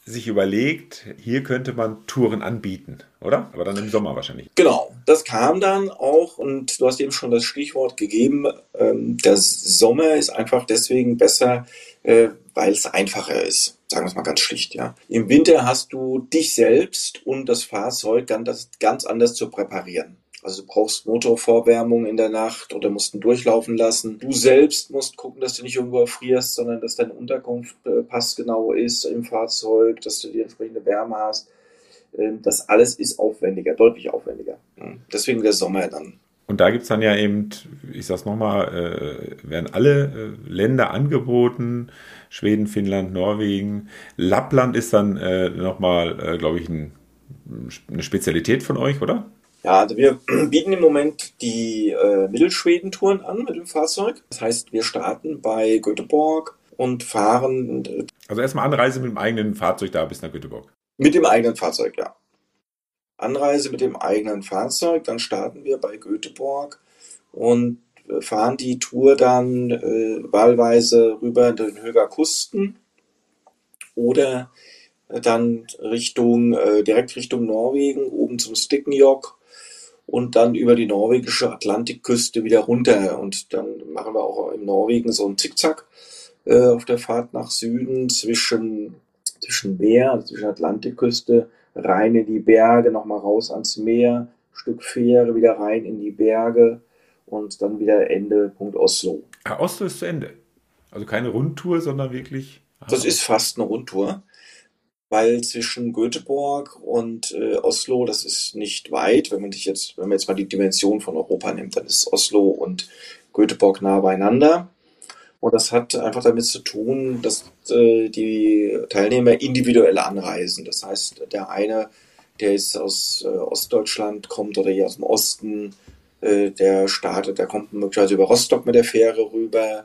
Speaker 2: sich überlegt, hier könnte man Touren anbieten, oder? Aber dann im Sommer wahrscheinlich.
Speaker 1: Genau, das kam dann auch und du hast eben schon das Stichwort gegeben. Ähm, der Sommer ist einfach deswegen besser, äh, weil es einfacher ist. Sagen wir es mal ganz schlicht, ja. Im Winter hast du dich selbst und das Fahrzeug ganz, ganz anders zu präparieren. Also du brauchst Motorvorwärmung in der Nacht oder musst ihn durchlaufen lassen. Du selbst musst gucken, dass du nicht irgendwo erfrierst, sondern dass deine Unterkunft äh, passgenau ist im Fahrzeug, dass du die entsprechende Wärme hast. Ähm, das alles ist aufwendiger, deutlich aufwendiger. Deswegen der Sommer dann.
Speaker 2: Und da gibt es dann ja eben, ich sag's nochmal, äh, werden alle äh, Länder angeboten. Schweden, Finnland, Norwegen. Lappland ist dann äh, nochmal, äh, glaube ich, ein, eine Spezialität von euch, oder?
Speaker 1: Ja, also wir bieten im Moment die äh, Mittelschweden-Touren an mit dem Fahrzeug. Das heißt, wir starten bei Göteborg und fahren.
Speaker 2: Äh, also erstmal Anreise mit dem eigenen Fahrzeug da bis nach Göteborg.
Speaker 1: Mit dem eigenen Fahrzeug, ja. Anreise mit dem eigenen Fahrzeug, dann starten wir bei Göteborg und fahren die Tour dann äh, wahlweise rüber in den Höger Kusten oder dann Richtung, äh, direkt Richtung Norwegen, oben zum Stickenjock und dann über die norwegische Atlantikküste wieder runter. Und dann machen wir auch in Norwegen so einen Zickzack äh, auf der Fahrt nach Süden zwischen, zwischen Meer, also zwischen Atlantikküste, rein in die Berge, nochmal raus ans Meer, Stück Fähre, wieder rein in die Berge und dann wieder Ende Punkt Oslo.
Speaker 2: Ah, Oslo ist zu Ende. Also keine Rundtour, sondern wirklich.
Speaker 1: Das ist fast eine Rundtour weil zwischen Göteborg und äh, Oslo, das ist nicht weit. Wenn man sich jetzt, wenn man jetzt mal die Dimension von Europa nimmt, dann ist Oslo und Göteborg nah beieinander. Und das hat einfach damit zu tun, dass äh, die Teilnehmer individuell anreisen. Das heißt, der eine, der ist aus äh, Ostdeutschland, kommt oder hier aus dem Osten, äh, der startet, der kommt möglicherweise über Rostock mit der Fähre rüber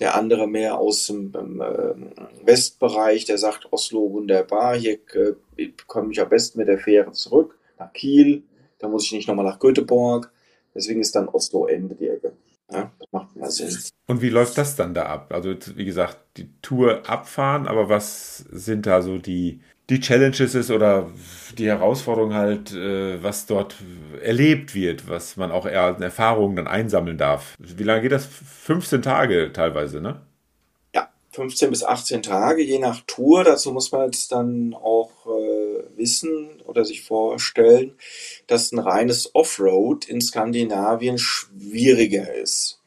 Speaker 1: der andere mehr aus dem äh, Westbereich, der sagt Oslo wunderbar, hier äh, komme ich am besten mit der Fähre zurück nach Kiel, da muss ich nicht nochmal nach Göteborg, deswegen ist dann Oslo Ende die Ecke. Ja, das macht mehr Sinn.
Speaker 2: Und wie läuft das dann da ab? Also wie gesagt, die Tour abfahren, aber was sind da so die die Challenges ist oder die Herausforderung halt, äh, was dort erlebt wird, was man auch eher an Erfahrungen dann einsammeln darf. Wie lange geht das? 15 Tage teilweise, ne?
Speaker 1: Ja, 15 bis 18 Tage, je nach Tour. Dazu muss man jetzt dann auch äh, wissen oder sich vorstellen, dass ein reines Offroad in Skandinavien schwieriger ist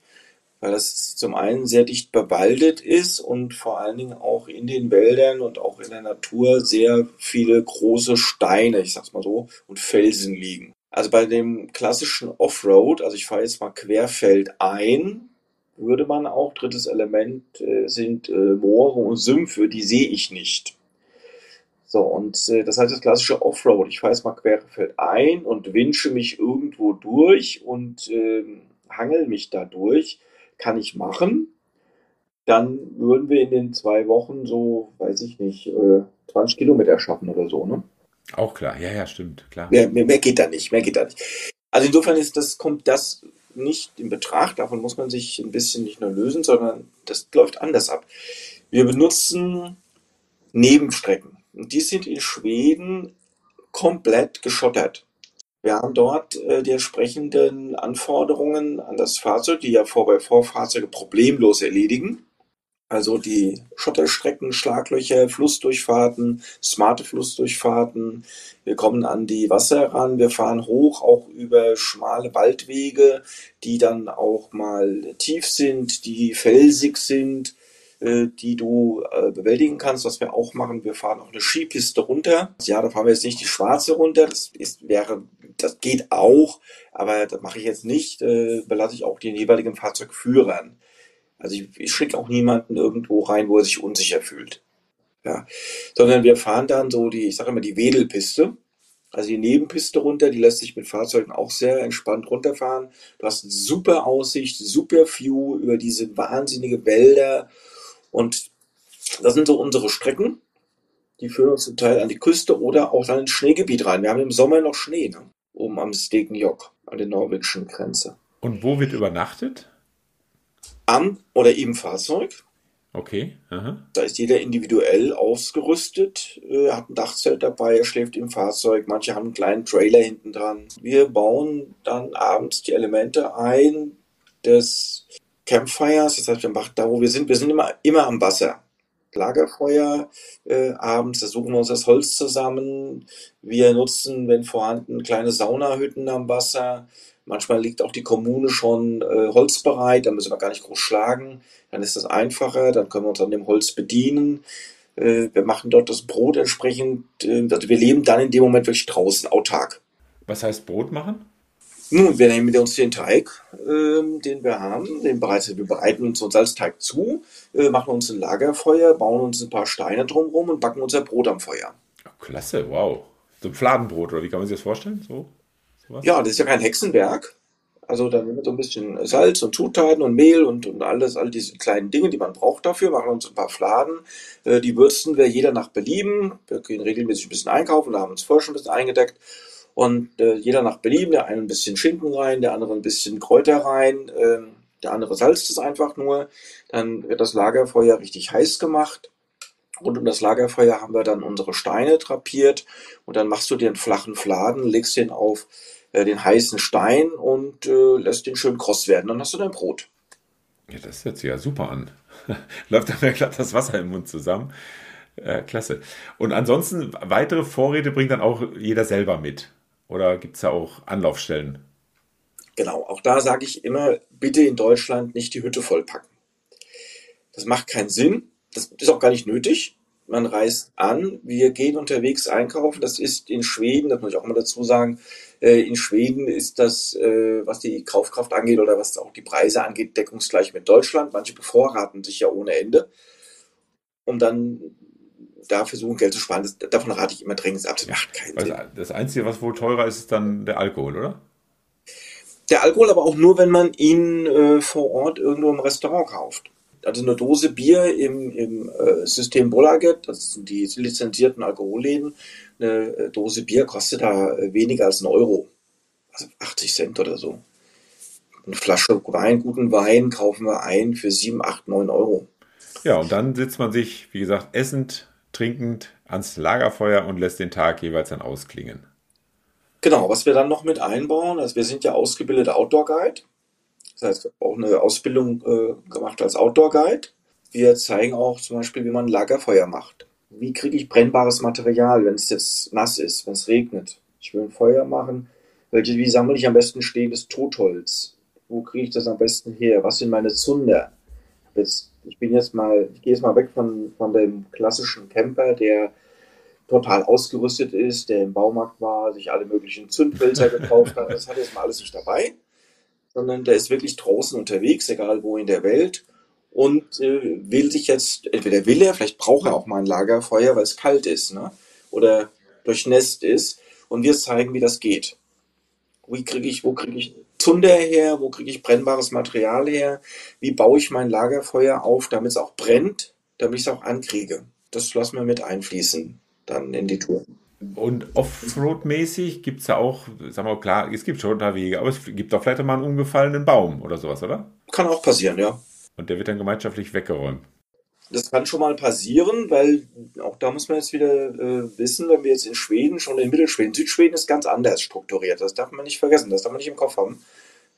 Speaker 1: weil das zum einen sehr dicht bewaldet ist und vor allen Dingen auch in den Wäldern und auch in der Natur sehr viele große Steine, ich sag's mal so, und Felsen liegen. Also bei dem klassischen Offroad, also ich fahre jetzt mal querfeld ein, würde man auch, drittes Element äh, sind äh, Moore und Sümpfe, die sehe ich nicht. So, und äh, das heißt das klassische Offroad. Ich fahre jetzt mal querfeld ein und winsche mich irgendwo durch und äh, hangel mich da durch kann ich machen. Dann würden wir in den zwei Wochen so, weiß ich nicht, 20 äh, Kilometer schaffen oder so, ne?
Speaker 2: Auch klar, ja, ja, stimmt, klar.
Speaker 1: Mehr, mehr, mehr geht da nicht, mehr geht da nicht. Also insofern ist das, kommt das nicht in Betracht, davon muss man sich ein bisschen nicht nur lösen, sondern das läuft anders ab. Wir benutzen Nebenstrecken. Und die sind in Schweden komplett geschottert. Wir haben dort äh, die entsprechenden Anforderungen an das Fahrzeug, die ja Vor-bei-Vor-Fahrzeuge problemlos erledigen. Also die Schotterstrecken, Schlaglöcher, Flussdurchfahrten, smarte Flussdurchfahrten. Wir kommen an die Wasser ran. Wir fahren hoch, auch über schmale Waldwege, die dann auch mal tief sind, die felsig sind. Äh, die du äh, bewältigen kannst. Was wir auch machen, wir fahren auch eine Skipiste runter. Ja, da fahren wir jetzt nicht die schwarze runter. Das ist, wäre, das geht auch, aber das mache ich jetzt nicht. Äh, belasse ich auch den jeweiligen Fahrzeugführern. Also ich, ich schicke auch niemanden irgendwo rein, wo er sich unsicher fühlt. Ja, sondern wir fahren dann so die, ich sage immer die Wedelpiste. Also die Nebenpiste runter, die lässt sich mit Fahrzeugen auch sehr entspannt runterfahren. Du hast super Aussicht, super View über diese wahnsinnige Wälder und das sind so unsere Strecken. Die führen uns zum Teil an die Küste oder auch dann ins Schneegebiet rein. Wir haben im Sommer noch Schnee, ne? oben am Stekenjokk, an der norwegischen Grenze.
Speaker 2: Und wo wird übernachtet?
Speaker 1: Am oder im Fahrzeug.
Speaker 2: Okay. Aha.
Speaker 1: Da ist jeder individuell ausgerüstet, äh, hat ein Dachzelt dabei, er schläft im Fahrzeug, manche haben einen kleinen Trailer hinten dran. Wir bauen dann abends die Elemente ein des Campfires, das heißt, wir machen da, wo wir sind, wir sind immer, immer am Wasser. Lagerfeuer äh, abends, da suchen wir uns das Holz zusammen. Wir nutzen, wenn vorhanden, kleine Saunahütten am Wasser. Manchmal liegt auch die Kommune schon äh, Holz da müssen wir gar nicht groß schlagen. Dann ist das einfacher, dann können wir uns an dem Holz bedienen. Äh, wir machen dort das Brot entsprechend, äh, also wir leben dann in dem Moment wirklich draußen, autark.
Speaker 2: Was heißt Brot machen?
Speaker 1: Nun, wir nehmen uns den Teig, ähm, den wir haben, den bereits, wir bereiten uns so einen Salzteig zu, äh, machen uns ein Lagerfeuer, bauen uns ein paar Steine drumherum und backen unser Brot am Feuer.
Speaker 2: Klasse, wow. So ein Fladenbrot, oder wie kann man sich das vorstellen? So,
Speaker 1: sowas? Ja, das ist ja kein Hexenwerk. Also dann nehmen wir so ein bisschen Salz und Zutaten und Mehl und, und alles, all diese kleinen Dinge, die man braucht dafür, machen uns ein paar Fladen. Äh, die würzen wir jeder nach Belieben. Wir gehen regelmäßig ein bisschen einkaufen, da haben wir uns vorher schon ein bisschen eingedeckt und äh, jeder nach Belieben, der eine ein bisschen Schinken rein, der andere ein bisschen Kräuter rein, äh, der andere salzt es einfach nur. Dann wird das Lagerfeuer richtig heiß gemacht. Rund um das Lagerfeuer haben wir dann unsere Steine drapiert und dann machst du dir einen flachen Fladen, legst den auf äh, den heißen Stein und äh, lässt den schön kross werden. Dann hast du dein Brot.
Speaker 2: Ja, das hört sich ja super an. Läuft dann mir glatt das Wasser im Mund zusammen. Äh, klasse. Und ansonsten, weitere Vorräte bringt dann auch jeder selber mit. Oder gibt es da auch Anlaufstellen?
Speaker 1: Genau, auch da sage ich immer, bitte in Deutschland nicht die Hütte vollpacken. Das macht keinen Sinn, das ist auch gar nicht nötig. Man reist an, wir gehen unterwegs einkaufen. Das ist in Schweden, das muss ich auch mal dazu sagen, äh, in Schweden ist das, äh, was die Kaufkraft angeht oder was auch die Preise angeht, deckungsgleich mit Deutschland. Manche bevorraten sich ja ohne Ende. Und dann da versuchen, Geld zu sparen. Das, davon rate ich immer dringend ab. Das macht keinen
Speaker 2: also Sinn. Das Einzige, was wohl teurer ist, ist dann der Alkohol, oder?
Speaker 1: Der Alkohol aber auch nur, wenn man ihn äh, vor Ort irgendwo im Restaurant kauft. Also eine Dose Bier im, im äh, System Bolaget, das sind die lizenzierten Alkoholläden, eine äh, Dose Bier kostet da äh, weniger als ein Euro. Also 80 Cent oder so. Eine Flasche Wein, guten Wein kaufen wir ein für 7, 8, 9 Euro.
Speaker 2: Ja, und dann sitzt man sich, wie gesagt, essend trinkend ans Lagerfeuer und lässt den Tag jeweils dann ausklingen.
Speaker 1: Genau, was wir dann noch mit einbauen, also wir sind ja ausgebildete Outdoor Guide. Das heißt, auch eine Ausbildung äh, gemacht als Outdoor Guide. Wir zeigen auch zum Beispiel, wie man ein Lagerfeuer macht. Wie kriege ich brennbares Material, wenn es jetzt nass ist, wenn es regnet? Ich will ein Feuer machen. Wie sammle ich am besten stehendes Totholz? Wo kriege ich das am besten her? Was sind meine Zunder? Jetzt ich bin jetzt mal, ich gehe jetzt mal weg von, von dem klassischen Camper, der total ausgerüstet ist, der im Baumarkt war, sich alle möglichen Zündwälzer gekauft hat. Das hat jetzt mal alles nicht dabei, sondern der ist wirklich draußen unterwegs, egal wo in der Welt und äh, will sich jetzt, entweder will er, vielleicht braucht er auch mal ein Lagerfeuer, weil es kalt ist ne? oder durchnässt ist und wir zeigen, wie das geht. Wie kriege ich, wo kriege ich Zunder her? Wo kriege ich brennbares Material her? Wie baue ich mein Lagerfeuer auf, damit es auch brennt, damit ich es auch ankriege? Das lassen wir mit einfließen dann in die Tour.
Speaker 2: Und Offroad-mäßig gibt es ja auch, sagen wir mal, klar, es gibt schon da Wege, aber es gibt doch vielleicht mal einen umgefallenen Baum oder sowas, oder?
Speaker 1: Kann auch passieren, ja.
Speaker 2: Und der wird dann gemeinschaftlich weggeräumt.
Speaker 1: Das kann schon mal passieren, weil auch da muss man jetzt wieder äh, wissen, wenn wir jetzt in Schweden, schon in Mittelschweden, Südschweden ist ganz anders strukturiert. Das darf man nicht vergessen, das darf man nicht im Kopf haben.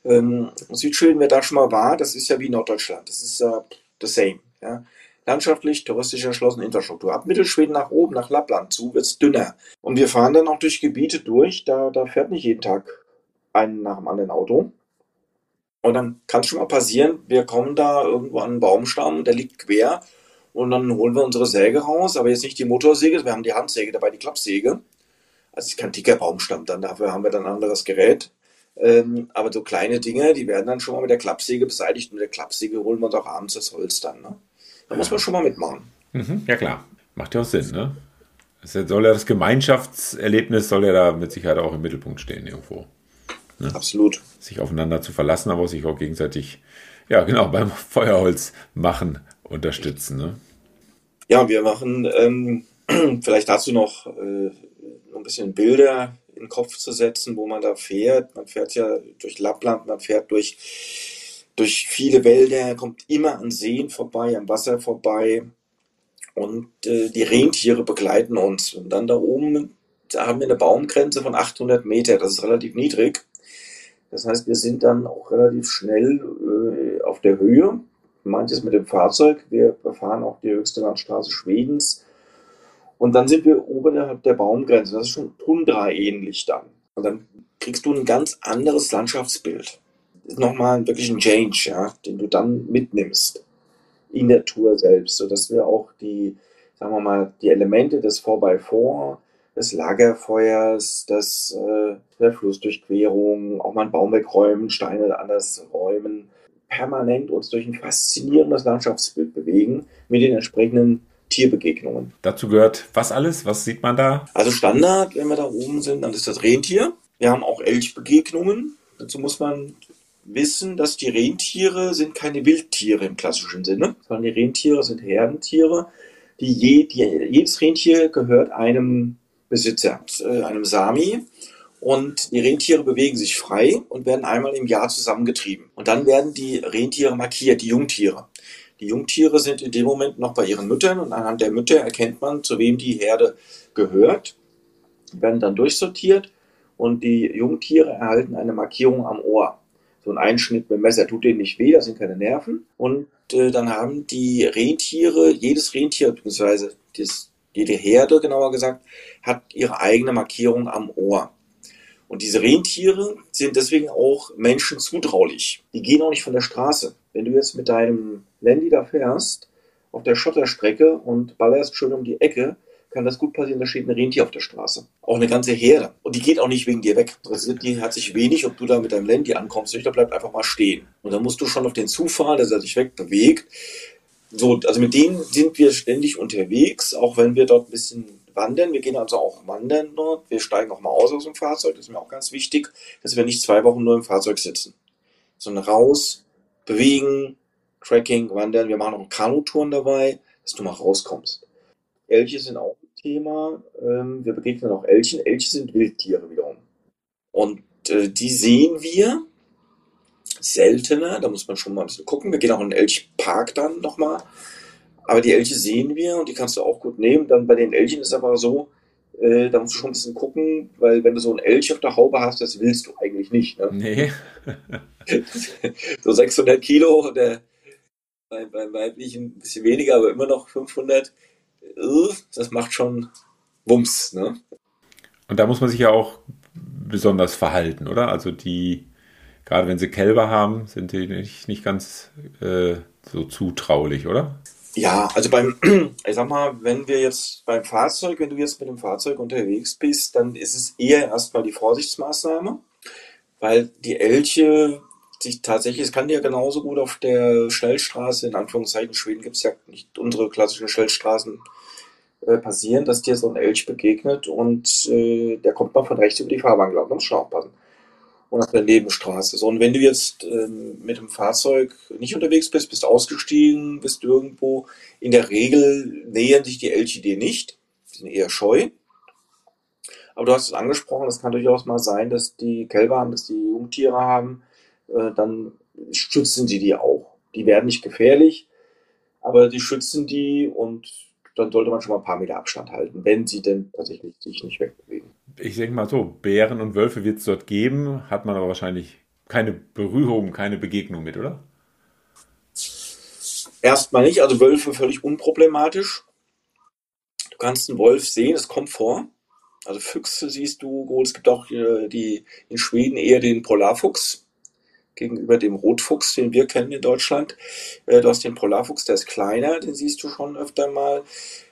Speaker 1: Ähm, Südschweden, wer da schon mal war, das ist ja wie Norddeutschland. Das ist äh, the same. Ja? Landschaftlich, touristisch erschlossene Infrastruktur. Ab Mittelschweden nach oben, nach Lappland zu, wird es dünner. Und wir fahren dann auch durch Gebiete durch, da, da fährt nicht jeden Tag ein nach dem anderen Auto. Und dann kann es schon mal passieren, wir kommen da irgendwo an einen Baumstamm, der liegt quer und dann holen wir unsere Säge raus, aber jetzt nicht die Motorsäge, wir haben die Handsäge dabei, die Klappsäge. Also es ist kein dicker Baumstamm dann, dafür haben wir dann ein anderes Gerät. Ähm, aber so kleine Dinge, die werden dann schon mal mit der Klappsäge beseitigt. Mit der Klappsäge holen wir uns auch abends das Holz dann. Ne? Da muss man schon mal mitmachen.
Speaker 2: Mhm, ja klar, macht ja auch Sinn. Ne? Es soll ja das Gemeinschaftserlebnis soll ja da mit Sicherheit auch im Mittelpunkt stehen irgendwo.
Speaker 1: Ne? Absolut.
Speaker 2: Sich aufeinander zu verlassen, aber sich auch gegenseitig, ja genau, beim Feuerholz machen unterstützen. Ne?
Speaker 1: Ja, wir machen ähm, vielleicht dazu noch äh, ein bisschen Bilder in den Kopf zu setzen, wo man da fährt. Man fährt ja durch Lappland, man fährt durch durch viele Wälder, kommt immer an Seen vorbei, am Wasser vorbei. Und äh, die Rentiere begleiten uns. Und dann da oben da haben wir eine Baumgrenze von 800 Meter. Das ist relativ niedrig. Das heißt, wir sind dann auch relativ schnell äh, auf der Höhe. Manches mit dem Fahrzeug. Wir befahren auch die höchste Landstraße Schwedens. Und dann sind wir oberhalb der Baumgrenze. Das ist schon Tundra-ähnlich dann. Und dann kriegst du ein ganz anderes Landschaftsbild. Das ist nochmal wirklich ein Change, ja, den du dann mitnimmst in der Tour selbst, sodass wir auch die, sagen wir mal, die Elemente des 4x4, des Lagerfeuers, des, äh, der Flussdurchquerung, auch mal einen Baum wegräumen, Steine anders räumen, permanent uns durch ein faszinierendes Landschaftsbild bewegen mit den entsprechenden Tierbegegnungen.
Speaker 2: Dazu gehört was alles? Was sieht man da?
Speaker 1: Also Standard, wenn wir da oben sind, dann ist das Rentier. Wir haben auch Elchbegegnungen. Dazu muss man wissen, dass die Rentiere sind keine Wildtiere im klassischen Sinne, sondern die Rentiere sind Herdentiere. Die je, die, jedes Rentier gehört einem Besitzer, äh, einem Sami. Und die Rentiere bewegen sich frei und werden einmal im Jahr zusammengetrieben. Und dann werden die Rentiere markiert, die Jungtiere. Die Jungtiere sind in dem Moment noch bei ihren Müttern und anhand der Mütter erkennt man, zu wem die Herde gehört, die werden dann durchsortiert und die Jungtiere erhalten eine Markierung am Ohr. So ein Einschnitt mit dem Messer tut denen nicht weh, das sind keine Nerven. Und äh, dann haben die Rentiere, jedes Rentier, beziehungsweise jede Herde genauer gesagt, hat ihre eigene Markierung am Ohr. Und diese Rentiere sind deswegen auch Menschen zutraulich. Die gehen auch nicht von der Straße. Wenn du jetzt mit deinem Landy da fährst, auf der Schotterstrecke und ballerst schön um die Ecke, kann das gut passieren, da steht ein Rentier auf der Straße. Auch eine ganze Herde. Und die geht auch nicht wegen dir weg. Die hat sich wenig, ob du da mit deinem Landy ankommst. Der bleibt einfach mal stehen. Und dann musst du schon auf den Zufahren, dass er sich wegbewegt. So, also mit denen sind wir ständig unterwegs, auch wenn wir dort ein bisschen wandern. Wir gehen also auch wandern dort. Wir steigen auch mal aus aus dem Fahrzeug. Das ist mir auch ganz wichtig, dass wir nicht zwei Wochen nur im Fahrzeug sitzen, sondern raus, bewegen, Tracking, Wandern. Wir machen auch Kanutouren dabei, dass du mal rauskommst. Elche sind auch ein Thema. Ähm, wir begegnen auch Elchen. Elche sind Wildtiere wiederum. Und äh, die sehen wir seltener. Da muss man schon mal ein bisschen gucken. Wir gehen auch in den Elchpark dann nochmal. Aber die Elche sehen wir und die kannst du auch gut nehmen. Dann bei den Elchen ist es aber so, äh, da musst du schon ein bisschen gucken, weil wenn du so einen Elch auf der Haube hast, das willst du eigentlich nicht. Ne? Nee. so 600 Kilo, der, beim, beim weiblichen ein bisschen weniger, aber immer noch 500. Äh, das macht schon Wumms. Ne?
Speaker 2: Und da muss man sich ja auch besonders verhalten, oder? Also die, gerade wenn sie Kälber haben, sind die nicht, nicht ganz äh, so zutraulich, oder?
Speaker 1: Ja, also beim, ich sag mal, wenn wir jetzt beim Fahrzeug, wenn du jetzt mit dem Fahrzeug unterwegs bist, dann ist es eher erstmal die Vorsichtsmaßnahme, weil die Elche sich tatsächlich, es kann ja genauso gut auf der Schnellstraße, in Anführungszeichen, Schweden gibt es ja nicht unsere klassischen Schnellstraßen, äh, passieren, dass dir so ein Elch begegnet und äh, der kommt mal von rechts über die Fahrbahn gelaufen, musst du schon aufpassen und auf der Nebenstraße. So, und wenn du jetzt ähm, mit dem Fahrzeug nicht unterwegs bist, bist ausgestiegen, bist irgendwo, in der Regel nähern sich die dir nicht, die sind eher scheu. Aber du hast es angesprochen, es kann durchaus mal sein, dass die Kälber haben, dass die Jungtiere haben, äh, dann schützen sie die auch. Die werden nicht gefährlich, aber die schützen die und dann sollte man schon mal ein paar Meter Abstand halten, wenn sie denn tatsächlich sich nicht wegbewegen
Speaker 2: ich denke mal so, Bären und Wölfe wird es dort geben, hat man aber wahrscheinlich keine Berührung, keine Begegnung mit, oder?
Speaker 1: Erstmal nicht, also Wölfe völlig unproblematisch. Du kannst einen Wolf sehen, es kommt vor. Also Füchse siehst du gut. Es gibt auch äh, die in Schweden eher den Polarfuchs gegenüber dem Rotfuchs, den wir kennen in Deutschland. Äh, du hast den Polarfuchs, der ist kleiner, den siehst du schon öfter mal.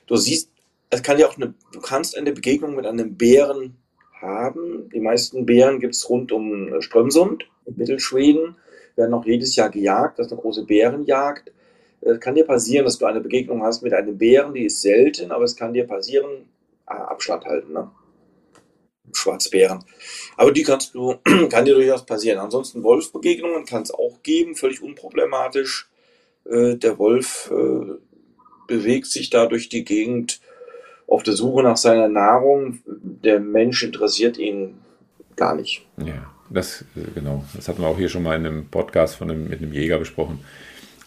Speaker 1: Du siehst es kann ja auch eine, du kannst eine Begegnung mit einem Bären haben. Die meisten Bären gibt es rund um Strömsund in Mittelschweden, werden auch jedes Jahr gejagt. Das ist eine große Bärenjagd. Es kann dir passieren, dass du eine Begegnung hast mit einem Bären, die ist selten, aber es kann dir passieren, ah, Abstand halten, ne? Schwarzbären. Aber die kannst du, kann dir durchaus passieren. Ansonsten Wolfsbegegnungen kann es auch geben, völlig unproblematisch. Äh, der Wolf äh, bewegt sich da durch die Gegend auf der Suche nach seiner Nahrung. Der Mensch interessiert ihn gar nicht.
Speaker 2: Ja. Das, äh, genau. Das hatten wir auch hier schon mal in einem Podcast von einem, mit einem Jäger besprochen.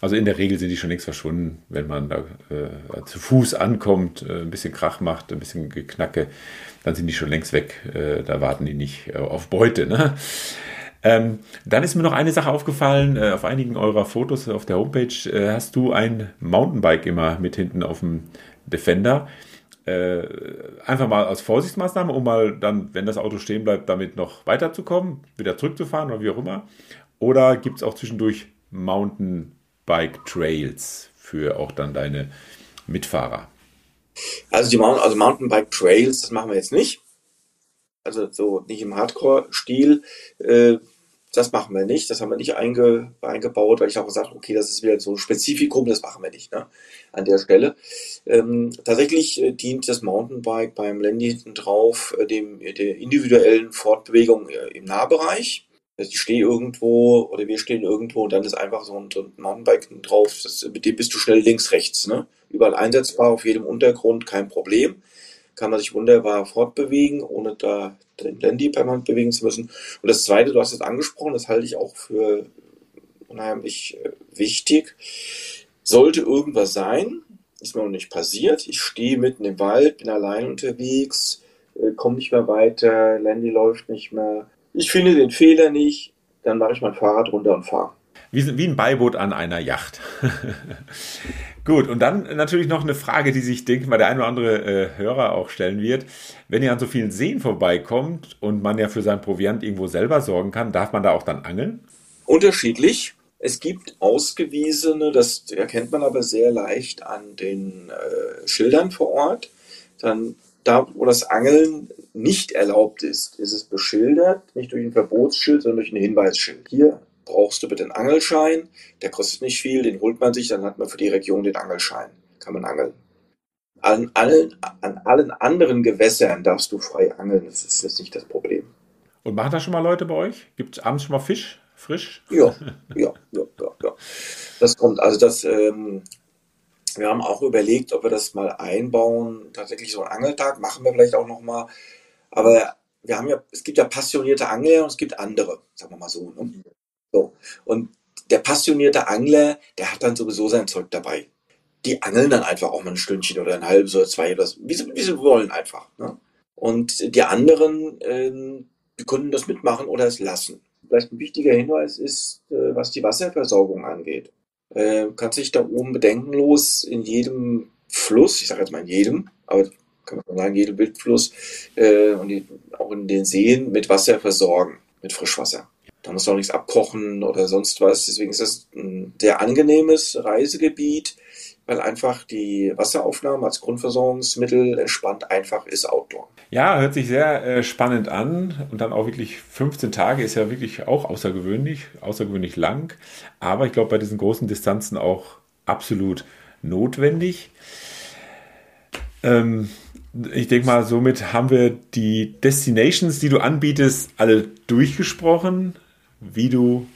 Speaker 2: Also in der Regel sind die schon längst verschwunden, wenn man da äh, zu Fuß ankommt, äh, ein bisschen Krach macht, ein bisschen Geknacke, dann sind die schon längst weg. Äh, da warten die nicht äh, auf Beute. Ne? Ähm, dann ist mir noch eine Sache aufgefallen, äh, auf einigen eurer Fotos auf der Homepage äh, hast du ein Mountainbike immer mit hinten auf dem Defender. Einfach mal als Vorsichtsmaßnahme, um mal dann, wenn das Auto stehen bleibt, damit noch weiterzukommen, wieder zurückzufahren oder wie auch immer. Oder gibt es auch zwischendurch Mountain Bike Trails für auch dann deine Mitfahrer?
Speaker 1: Also die Mountain, also Mountainbike Trails, das machen wir jetzt nicht. Also so nicht im Hardcore-Stil. Äh, das machen wir nicht. Das haben wir nicht einge, eingebaut, weil ich auch gesagt okay, das ist wieder so ein Spezifikum, das machen wir nicht ne, an der Stelle. Ähm, tatsächlich äh, dient das Mountainbike beim Landy hinten drauf äh, dem, der individuellen Fortbewegung äh, im Nahbereich. Also ich stehe irgendwo oder wir stehen irgendwo und dann ist einfach so ein, so ein Mountainbike drauf. Das, mit dem bist du schnell links, rechts. Ne? Überall einsetzbar, auf jedem Untergrund, kein Problem. Kann man sich wunderbar fortbewegen, ohne da den Landy permanent bewegen zu müssen. Und das Zweite, du hast es angesprochen, das halte ich auch für unheimlich äh, wichtig. Sollte irgendwas sein, ist mir noch nicht passiert. Ich stehe mitten im Wald, bin allein unterwegs, äh, komme nicht mehr weiter, Landy läuft nicht mehr ich finde den Fehler nicht, dann mache ich mein Fahrrad runter und fahre.
Speaker 2: Wie, wie ein Beiboot an einer Yacht. Gut, und dann natürlich noch eine Frage, die sich, denke ich mal, der ein oder andere äh, Hörer auch stellen wird. Wenn ihr an so vielen Seen vorbeikommt und man ja für sein Proviant irgendwo selber sorgen kann, darf man da auch dann angeln?
Speaker 1: Unterschiedlich. Es gibt ausgewiesene, das erkennt man aber sehr leicht an den äh, Schildern vor Ort. Dann da, wo das Angeln nicht erlaubt ist, ist es beschildert, nicht durch ein Verbotsschild, sondern durch ein Hinweisschild. Hier brauchst du bitte einen Angelschein, der kostet nicht viel, den holt man sich, dann hat man für die Region den Angelschein, kann man angeln. An allen, an allen anderen Gewässern darfst du frei angeln, das ist jetzt nicht das Problem.
Speaker 2: Und machen das schon mal Leute bei euch? Gibt es abends schon mal Fisch? Frisch?
Speaker 1: Ja, ja, ja, ja, ja. Das kommt, also das ähm, wir haben auch überlegt, ob wir das mal einbauen. Tatsächlich so einen Angeltag machen wir vielleicht auch noch mal. Aber wir haben ja, es gibt ja passionierte Angler und es gibt andere, sagen wir mal so. Ne? So. Und der passionierte Angler, der hat dann sowieso sein Zeug dabei. Die angeln dann einfach auch mal ein Stündchen oder ein halbes oder zwei oder so, wie sie, wie sie wollen einfach. Ne? Und die anderen, äh, die können das mitmachen oder es lassen. Vielleicht ein wichtiger Hinweis ist, äh, was die Wasserversorgung angeht äh, kann sich da oben bedenkenlos in jedem Fluss, ich sage jetzt mal in jedem, aber kann man sagen, jedem Wildfluss äh, und die, auch in den Seen mit Wasser versorgen, mit Frischwasser. Da muss auch nichts abkochen oder sonst was. Deswegen ist das ein sehr angenehmes Reisegebiet, weil einfach die Wasseraufnahme als Grundversorgungsmittel entspannt einfach ist Outdoor.
Speaker 2: Ja, hört sich sehr äh, spannend an und dann auch wirklich 15 Tage ist ja wirklich auch außergewöhnlich, außergewöhnlich lang, aber ich glaube bei diesen großen Distanzen auch absolut notwendig. Ähm, ich denke mal, somit haben wir die Destinations, die du anbietest, alle durchgesprochen, wie du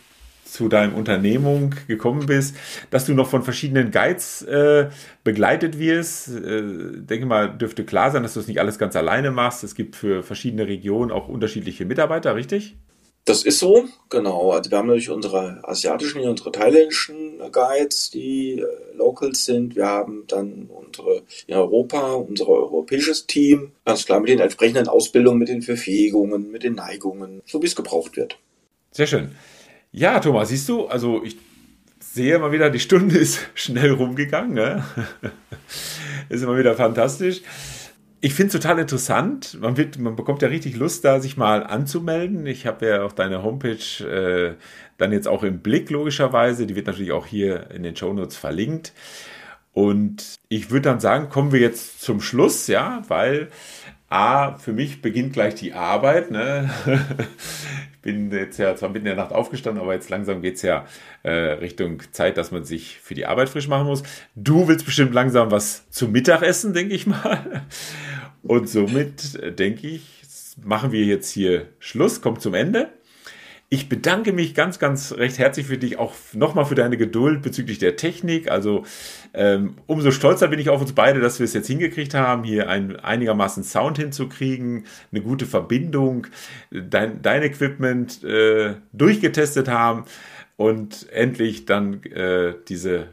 Speaker 2: zu deinem Unternehmung gekommen bist, dass du noch von verschiedenen Guides äh, begleitet wirst. Äh, denke mal, dürfte klar sein, dass du es nicht alles ganz alleine machst. Es gibt für verschiedene Regionen auch unterschiedliche Mitarbeiter, richtig?
Speaker 1: Das ist so, genau. Also wir haben natürlich unsere asiatischen, unsere thailändischen Guides, die äh, Locals sind. Wir haben dann unsere in Europa, unser europäisches Team. Ganz klar mit den entsprechenden Ausbildungen, mit den Verfähigungen, mit den Neigungen, so wie es gebraucht wird.
Speaker 2: Sehr schön. Ja, Thomas, siehst du, also ich sehe mal wieder, die Stunde ist schnell rumgegangen. Ne? ist immer wieder fantastisch. Ich finde es total interessant. Man, wird, man bekommt ja richtig Lust, da sich mal anzumelden. Ich habe ja auch deine Homepage äh, dann jetzt auch im Blick, logischerweise. Die wird natürlich auch hier in den Show Notes verlinkt. Und ich würde dann sagen, kommen wir jetzt zum Schluss, ja, weil A, für mich beginnt gleich die Arbeit. Ne? ich bin jetzt ja zwar mitten in der Nacht aufgestanden, aber jetzt langsam geht es ja äh, Richtung Zeit, dass man sich für die Arbeit frisch machen muss. Du willst bestimmt langsam was zum Mittagessen, denke ich mal. Und somit äh, denke ich, machen wir jetzt hier Schluss, kommt zum Ende. Ich bedanke mich ganz, ganz recht herzlich für dich, auch nochmal für deine Geduld bezüglich der Technik. Also ähm, umso stolzer bin ich auf uns beide, dass wir es jetzt hingekriegt haben, hier ein, einigermaßen Sound hinzukriegen, eine gute Verbindung, dein, dein Equipment äh, durchgetestet haben und endlich dann äh, diese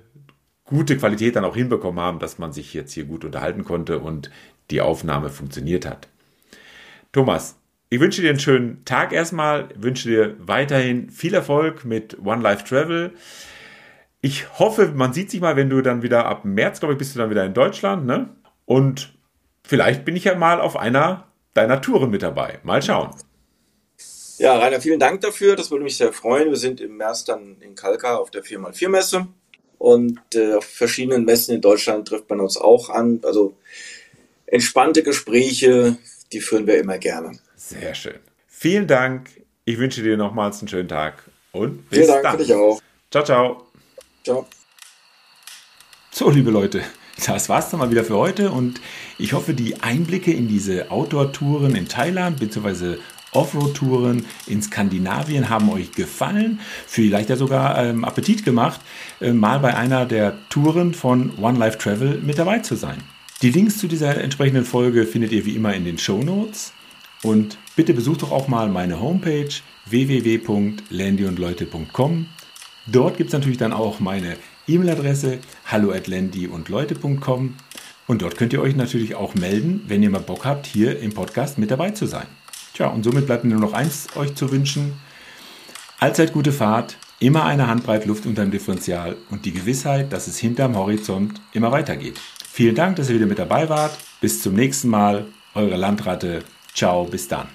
Speaker 2: gute Qualität dann auch hinbekommen haben, dass man sich jetzt hier gut unterhalten konnte und die Aufnahme funktioniert hat. Thomas, ich wünsche dir einen schönen Tag erstmal, wünsche dir weiterhin viel Erfolg mit One Life Travel. Ich hoffe, man sieht sich mal, wenn du dann wieder ab März, glaube ich, bist du dann wieder in Deutschland, ne? Und vielleicht bin ich ja mal auf einer deiner Touren mit dabei. Mal schauen.
Speaker 1: Ja, Rainer, vielen Dank dafür. Das würde mich sehr freuen. Wir sind im März dann in Kalka auf der 4x4-Messe. Und äh, auf verschiedenen Messen in Deutschland trifft man uns auch an. Also entspannte Gespräche, die führen wir immer gerne.
Speaker 2: Sehr schön. Vielen Dank. Ich wünsche dir nochmals einen schönen Tag und
Speaker 1: bis Vielen Dank dann. für dich auch.
Speaker 2: Ciao, ciao.
Speaker 1: Ciao.
Speaker 2: So, liebe Leute, das war's dann mal wieder für heute und ich hoffe, die Einblicke in diese Outdoor-Touren in Thailand bzw. Offroad-Touren in Skandinavien haben euch gefallen, vielleicht ja sogar ähm, Appetit gemacht, äh, mal bei einer der Touren von One Life Travel mit dabei zu sein. Die Links zu dieser entsprechenden Folge findet ihr wie immer in den Show Notes. Und bitte besucht doch auch mal meine Homepage www.landyundleute.com. Dort gibt es natürlich dann auch meine E-Mail-Adresse hallo at landyundleute.com und dort könnt ihr euch natürlich auch melden, wenn ihr mal Bock habt, hier im Podcast mit dabei zu sein. Tja, und somit bleibt mir nur noch eins euch zu wünschen. Allzeit gute Fahrt, immer eine Handbreit Luft unterm Differential und die Gewissheit, dass es hinterm Horizont immer weitergeht. Vielen Dank, dass ihr wieder mit dabei wart. Bis zum nächsten Mal. Eure Landratte. Ciao, bis dann.